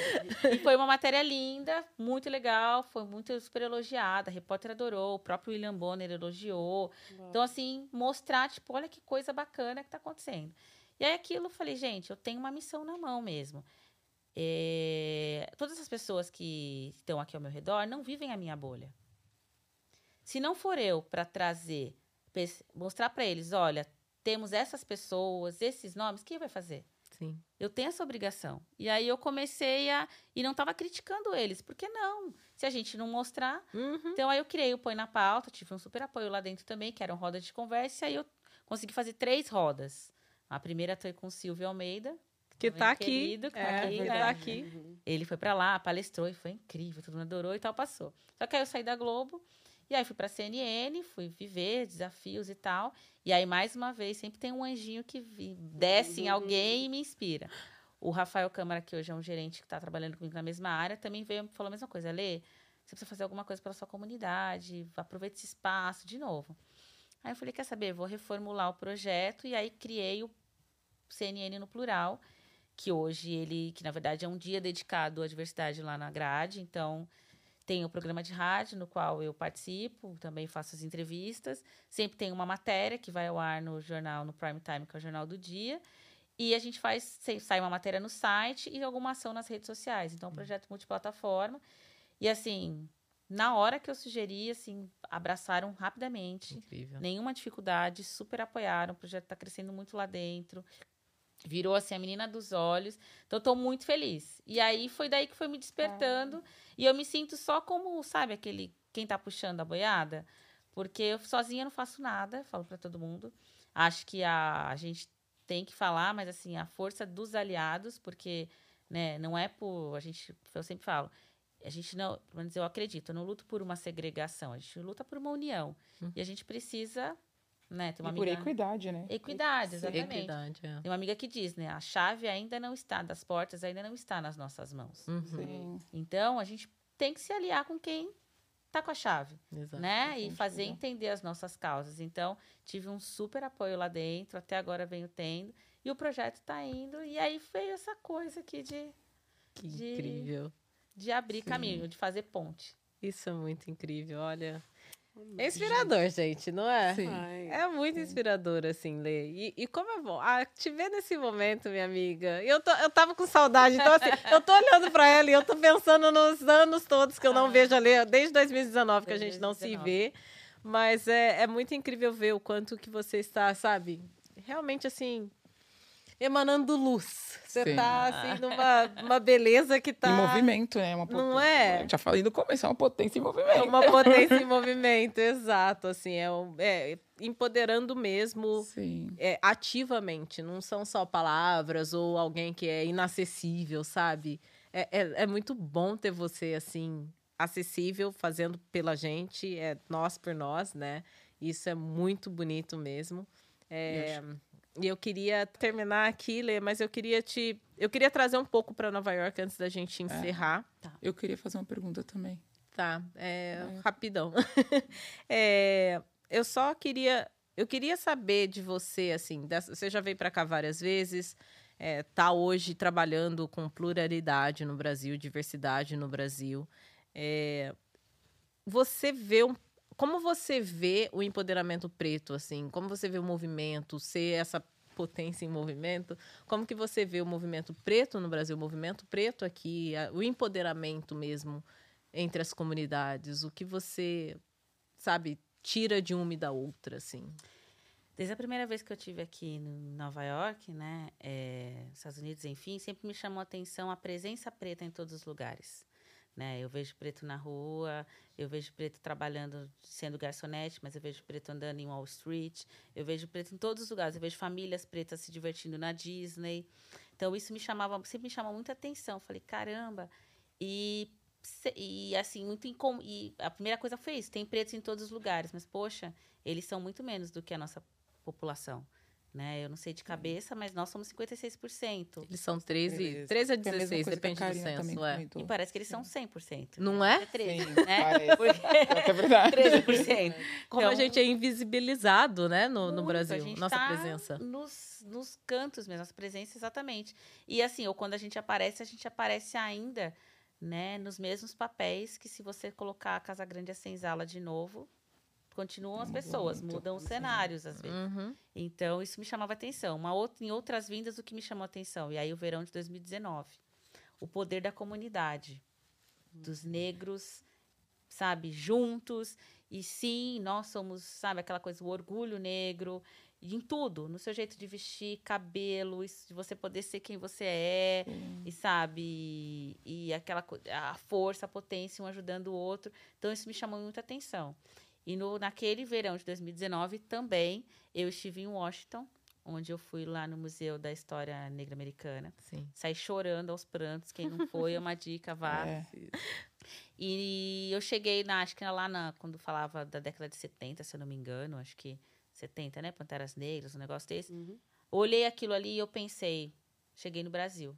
E foi uma matéria linda, muito legal, foi muito super elogiada, a repórter adorou, o próprio William Bonner elogiou. Então, assim, mostrar, tipo, olha que coisa bacana que tá acontecendo. E aí aquilo, eu falei, gente, eu tenho uma missão na mão mesmo. É, Todas as pessoas que estão aqui ao meu redor não vivem a minha bolha. Se não for eu para trazer, mostrar para eles, olha, temos essas pessoas, esses nomes, quem vai fazer? Sim. Eu tenho essa obrigação. E aí eu comecei a. E não estava criticando eles, porque não? Se a gente não mostrar. Uhum. Então aí eu criei o Põe na Pauta, tive um super apoio lá dentro também, que eram rodas de conversa, e aí eu consegui fazer três rodas. A primeira foi com o Silvio Almeida. Que também tá aqui. querido, que tá é, aqui, que né? tá aqui. Ele foi pra lá, palestrou e foi incrível, todo mundo adorou e tal, passou. Só que aí eu saí da Globo e aí fui pra CNN, fui viver desafios e tal. E aí, mais uma vez, sempre tem um anjinho que desce em alguém e me inspira. O Rafael Câmara, que hoje é um gerente que está trabalhando comigo na mesma área, também veio falou a mesma coisa. Lê, você precisa fazer alguma coisa pela sua comunidade, aproveita esse espaço de novo. Aí eu falei, quer saber, vou reformular o projeto e aí criei o CNN no plural, que hoje ele, que na verdade é um dia dedicado à diversidade lá na grade, então tem o programa de rádio no qual eu participo, também faço as entrevistas, sempre tem uma matéria que vai ao ar no jornal, no Prime Time, que é o jornal do dia, e a gente faz, sai uma matéria no site e alguma ação nas redes sociais, então é um projeto multiplataforma, e assim, na hora que eu sugeri, assim, abraçaram rapidamente, Incrível. nenhuma dificuldade, super apoiaram, o projeto está crescendo muito lá dentro. Virou assim a menina dos olhos. Então eu tô muito feliz. E aí foi daí que foi me despertando e eu me sinto só como, sabe, aquele quem tá puxando a boiada, porque eu sozinha não faço nada, falo para todo mundo. Acho que a, a gente tem que falar, mas assim, a força dos aliados, porque, né, não é por, a gente, eu sempre falo, a gente não, pelo menos eu acredito, eu não luto por uma segregação, a gente luta por uma união. E a gente precisa, né, ter uma E por amiga... equidade, né? Equidade, exatamente. Equidade, é. Tem uma amiga que diz, né? A chave ainda não está das portas, ainda não está nas nossas mãos. Uhum. Sim. Então, a gente tem que se aliar com quem tá com a chave, Exato. né? E fazer entender as nossas causas. Então, tive um super apoio lá dentro, até agora venho tendo. E o projeto está indo. E aí veio essa coisa aqui de, Que de- incrível. de abrir caminho, de fazer ponte. Isso é muito incrível. Olha, É inspirador, gente, não é? Sim. Ai, É muito inspirador, assim, ler. E, e como é bom. Ah, te ver nesse momento, minha amiga. Eu, tô, eu tava com saudade. Então, assim, eu tô olhando pra ela e eu tô pensando nos anos todos que eu não Ah. vejo a ler, desde 2019 que a gente não se 2019. vê. Mas é, é muito incrível ver o quanto que você está, sabe? Realmente, assim, emanando luz. Você Sim. tá, assim, numa uma beleza que tá... Em movimento, né? Uma Não potência. é? Já falei no começo, é uma potência em É movimento. uma potência em movimento, exato. Assim, é, um- é empoderando mesmo é, ativamente, não são só palavras ou alguém que é inacessível, sabe? É, é, é muito bom ter você assim, acessível, fazendo pela gente, é nós por nós, né? Isso é muito bonito mesmo. É, e eu queria terminar aqui, Lê, mas eu queria te. Eu queria trazer um pouco para Nova York antes da gente encerrar. Eu queria fazer uma pergunta também. Tá, é, rapidão. É, eu só queria, eu queria saber de você, assim, dessa- você já veio para cá várias vezes, é, tá hoje trabalhando com pluralidade no Brasil, diversidade no Brasil. É, você vê um, como você vê o empoderamento preto, assim, como você vê o movimento, ser essa potência em movimento, como que você vê o movimento preto no Brasil, o movimento preto aqui, o empoderamento mesmo entre as comunidades, o que você, sabe, tira de uma e da outra, assim. Desde a primeira vez que eu tive aqui em Nova York, né, é, Estados Unidos, enfim, sempre me chamou a atenção a presença preta em todos os lugares. Né? Eu vejo preto na rua, eu vejo preto trabalhando, sendo garçonete, mas eu vejo preto andando em Wall Street, eu vejo preto em todos os lugares, eu vejo famílias pretas se divertindo na Disney. Então isso me chamava, sempre me chamou muita atenção. Eu Falei, caramba. E e assim muito incom e a primeira coisa foi isso tem pretos em todos os lugares mas poxa eles são muito menos do que a nossa população né eu não sei de cabeça mas nós somos 56% Eles são 13, Beleza. 13 a Tem a mesma 16, coisa que a depende do censo, é. e parece que eles são 100% Não né? é? 13 Sim, né parece. Porque É é verdade. 13% Como a Então, gente é invisibilizado, né, no, no Muito, Brasil, a gente nossa tá presença. Nos, nos cantos mesmo, nossa presença exatamente. E assim, ou quando a gente aparece, a gente aparece ainda, né, nos mesmos papéis que se você colocar a Casa Grande e a Senzala de novo, continuam as pessoas, mudam os sim. cenários às vezes. Uhum. Então, isso me chamava atenção. Uma outra, em outras vindas, o que me chamou atenção? E aí, o verão de 2019. O poder da comunidade. Dos negros, sabe, juntos. E sim, nós somos, sabe, aquela coisa, o orgulho negro. Em tudo, no seu jeito de vestir, cabelo, isso, de você poder ser quem você é, e sabe, e, e aquela a força, a potência, um ajudando o outro. Então, isso me chamou muita atenção. E no, naquele verão de 2019 também eu estive em Washington, onde eu fui lá no Museu da História Negra Americana. Sim. Saí chorando aos prantos. Quem não foi, é uma dica, vá. É. E eu cheguei na, acho que lá na, quando falava da década de 70, se eu não me engano, acho que 70, né? Panteras Negras, um negócio desse. Uhum. Olhei aquilo ali e eu pensei, cheguei no Brasil.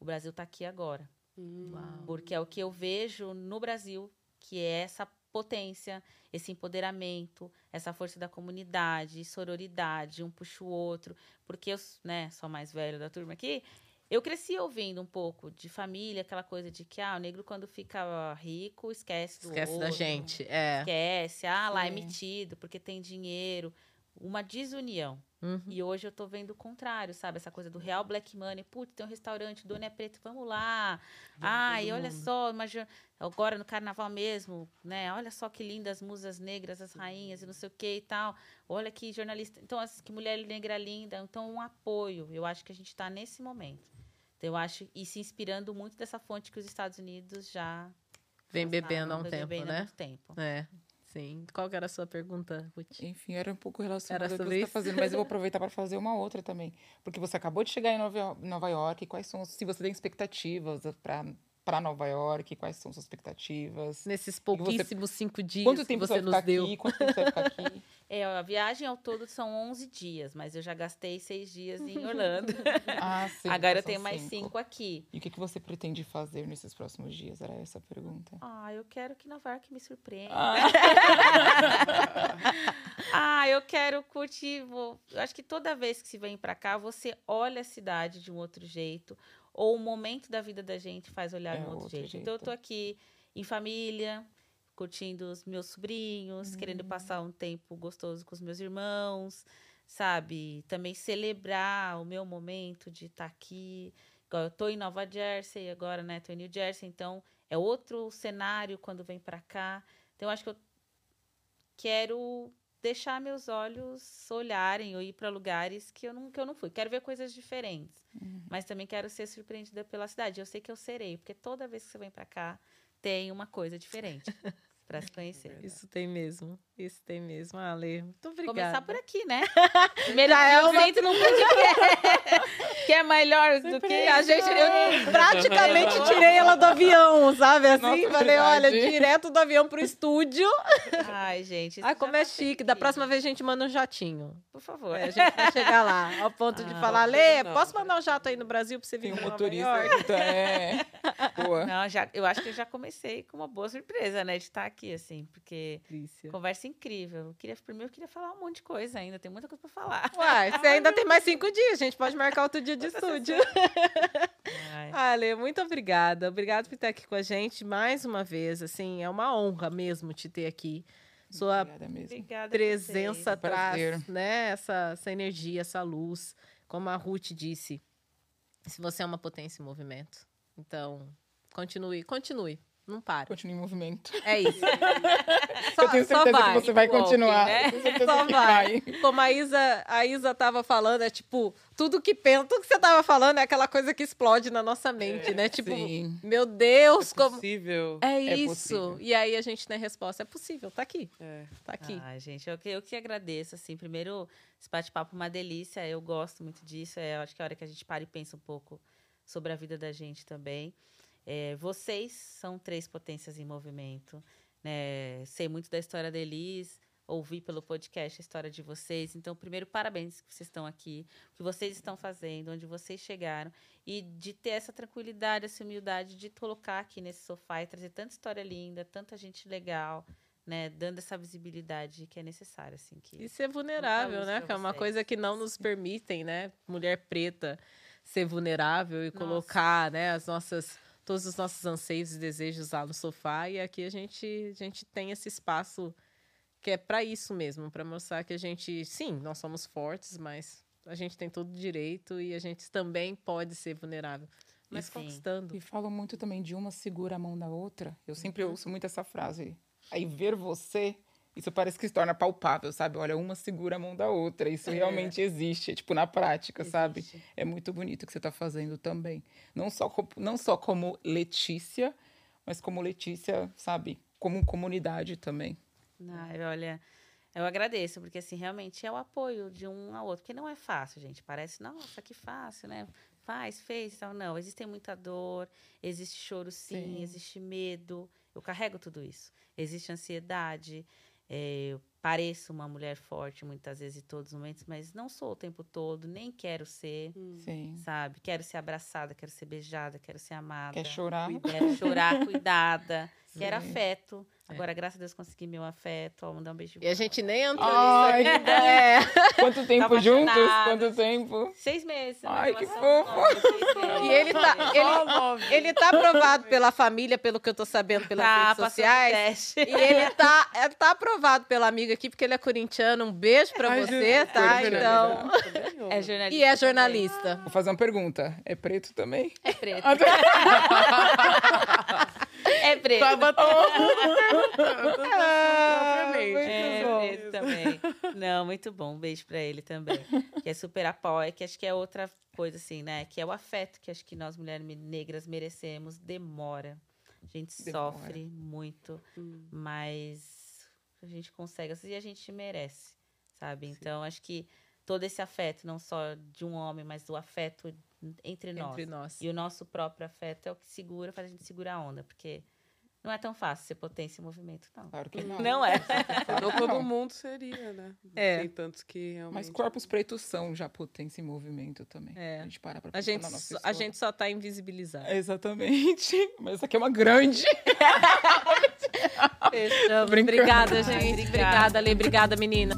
O Brasil tá aqui agora. Hum. Porque é o que eu vejo no Brasil, que é essa potência, esse empoderamento, essa força da comunidade, sororidade, um puxa o outro. Porque eu, né, sou mais velha da turma aqui, eu cresci ouvindo um pouco de família, aquela coisa de que, ah, o negro quando fica rico esquece do Esquece da outro, gente. É. Esquece, ah, lá é Sim. metido porque tem dinheiro. Uma desunião. Uhum. E hoje eu tô vendo o contrário, sabe? Essa coisa do real black money. Putz, tem um restaurante, o dono é preto, vamos lá. Ai, olha só, imagina. Agora no carnaval mesmo, né? Olha só que lindas musas negras, as rainhas e não sei o que e tal. Olha que jornalista. Então, as- que mulher negra linda. Então, um apoio. Eu acho que a gente tá nesse momento. Então, eu acho. E se inspirando muito dessa fonte que os Estados Unidos já. Vem passaram, bebendo há um tempo, bebendo há né? muito tempo. É. Sim. Qual que era a sua pergunta, Ruth? Enfim, era um pouco relacionado Era ao que você está fazendo, mas eu vou aproveitar para fazer uma outra também. Porque você acabou de chegar em Nova, Nova York, quais são, se você tem expectativas para Nova York, quais são suas expectativas? Nesses você- pouquíssimos cinco dias Quanto que tempo você vai nos deu. aqui? Quanto tempo você vai ficar aqui? É, a viagem ao todo são 11 dias, mas eu já gastei seis dias em Orlando. Ah, sim. Agora eu tenho mais cinco aqui. E o que, que você pretende fazer nesses próximos dias? Era essa a pergunta. Ah, eu quero que Nova York me surpreenda. Ah, Ah, eu quero curtir. Vou... Eu acho que toda vez que se vem pra cá, você olha a cidade de um outro jeito. Ou o momento da vida da gente faz olhar É de um outro, outro jeito. Então, eu jeito. tô aqui em família, curtindo os meus sobrinhos, querendo passar um tempo gostoso com os meus irmãos, sabe? Também celebrar o meu momento de estar aqui. Igual eu tô em Nova Jersey agora, né? Tô em New Jersey, então é outro cenário quando vem para cá. Então eu acho que eu quero deixar meus olhos olharem ou ir para lugares que eu, não, que eu não fui. Quero ver coisas diferentes, mas também quero ser surpreendida pela cidade. Eu sei que eu serei, porque toda vez que você vem para cá tem uma coisa diferente para se conhecer. Isso tem mesmo. Isso tem mesmo, Ale. Muito obrigada. Começar por aqui, né? Já é uma- momento num podcast. que é melhor do que A gente, eu praticamente tirei ela do avião, sabe? Assim, Nossa, falei, olha, verdade. direto do avião pro estúdio. Ai, gente. Ai, como é tá chique. Da próxima vez a gente manda um jatinho. Por favor. É, a gente vai chegar lá, ao ponto de Ah, falar, não, Lê, posso mandar um jato aí no Brasil pra você vir Tem um motorista. York? Então, é. Boa. Não, já, eu acho que eu já comecei com uma boa surpresa, né? De estar aqui, assim, porque Delícia. conversa incrível. Eu queria, primeiro, eu queria falar um monte de coisa ainda, tem muita coisa pra falar. Uai, você ainda tem mais cinco dias, a gente pode marcar outro dia de estúdio. Ale, muito obrigada. Obrigada por estar aqui com a gente mais uma vez. Assim, é uma honra mesmo te ter aqui. Sua Obrigada obrigada. presença. Prazer. traz, né, essa, essa energia, essa luz. Como a Ruth disse, se você é uma potência em movimento. Então, continue, continue. Não pare. Continue em movimento. É isso. eu tenho certeza que você vai Walking, continuar. né? Só vai. Como a Isa, a Isa tava falando, é tipo, tudo que pensa, tudo que você tava falando é aquela coisa que explode na nossa mente, né? Tipo, Sim. meu Deus, É como. possível. É É isso. possível. E aí a gente tem a resposta. É possível, tá aqui. É. Tá aqui. Ai, gente, eu que, eu que agradeço, assim. Primeiro, esse bate-papo é uma delícia, eu gosto muito disso. É, eu acho que é a hora que a gente para e pensa um pouco sobre a vida da gente também. É, vocês são três potências em movimento. Né? Sei muito da história da Elis, ouvi pelo podcast a história de vocês. Então, primeiro, parabéns que vocês estão aqui, o que vocês estão fazendo, onde vocês chegaram. E de ter essa tranquilidade, essa humildade de colocar aqui nesse sofá e trazer tanta história linda, tanta gente legal, né? Dando essa visibilidade que é necessária, assim. Que... E ser vulnerável, né? Que é uma coisa que não nos permitem, né? Mulher preta ser vulnerável e Nossa. colocar, né, as nossas todos os nossos anseios e desejos lá no sofá e aqui a gente a gente tem esse espaço que é para isso mesmo, para mostrar que a gente, sim, nós somos fortes, mas a gente tem todo o direito e a gente também pode ser vulnerável, mas conquistando. E falam muito também de uma segura a mão da outra. Eu sempre Uhum. ouço muito essa frase. Aí ver você, isso parece que se torna palpável, sabe? Olha, uma segura a mão da outra. Isso É. realmente existe, é, tipo, na prática, sabe? Existe. É muito bonito o que você está fazendo também. Não só, co- não só como Letícia, mas como Letícia, sabe? Como comunidade também. Ai, olha, eu agradeço, porque assim, realmente é o apoio de um ao outro, porque não é fácil, gente. Parece, nossa, que fácil, né? Faz, fez, tal. Não, existe muita dor, existe choro sim, Sim. existe medo. Eu carrego tudo isso. Existe ansiedade. É, eu pareço uma mulher forte muitas vezes em todos os momentos, mas não sou o tempo todo, nem quero ser, Sim. sabe? Quero ser abraçada, quero ser beijada, quero ser amada. Quer chorar? Quero chorar, cuidada. Quero Sim. É. Agora, graças a Deus, consegui meu afeto. Ó, mandar um beijo. E a gente nem entrou Ai, nisso ainda. É. Quanto tempo Tava juntos? Quanto tempo? Seis meses. uma Ai, que fofo. nova. E ele tá, ele, ele tá aprovado pela família, pelo que eu tô sabendo pelas Tá, redes sociais. teste. E ele tá, é, tá aprovado pela amiga aqui, porque ele é corintiano. Um beijo pra Ai, você, tá? Então. jornalista. É jornalista. E é também. jornalista. Vou fazer uma pergunta. É preto também? É preto. É preto. Tava Ah, É bom. preto também. Não, muito bom. Um beijo pra ele também. Que é super apoio, que acho que é outra coisa assim, né? Que é o afeto que acho que nós mulheres negras merecemos. Demora. A gente Demora. sofre muito, Hum. mas a gente consegue. E a gente merece, sabe? Então, acho que todo esse afeto, não só de um homem, mas do afeto entre nós. Entre nós. E o nosso próprio afeto é o que segura, faz a gente segurar a onda, porque não é tão fácil ser potência em movimento, não. Claro que não. Não é. Não todo mundo seria, né? É. Tem tantos que realmente... Mas corpos pretos são já potência em movimento também. É. A gente para pra A gente, na nossa só- a gente só tá invisibilizado. Exatamente. Mas essa aqui é uma grande. Fechamos. Obrigada, gente. Obrigada, Lê. Obrigada, menina.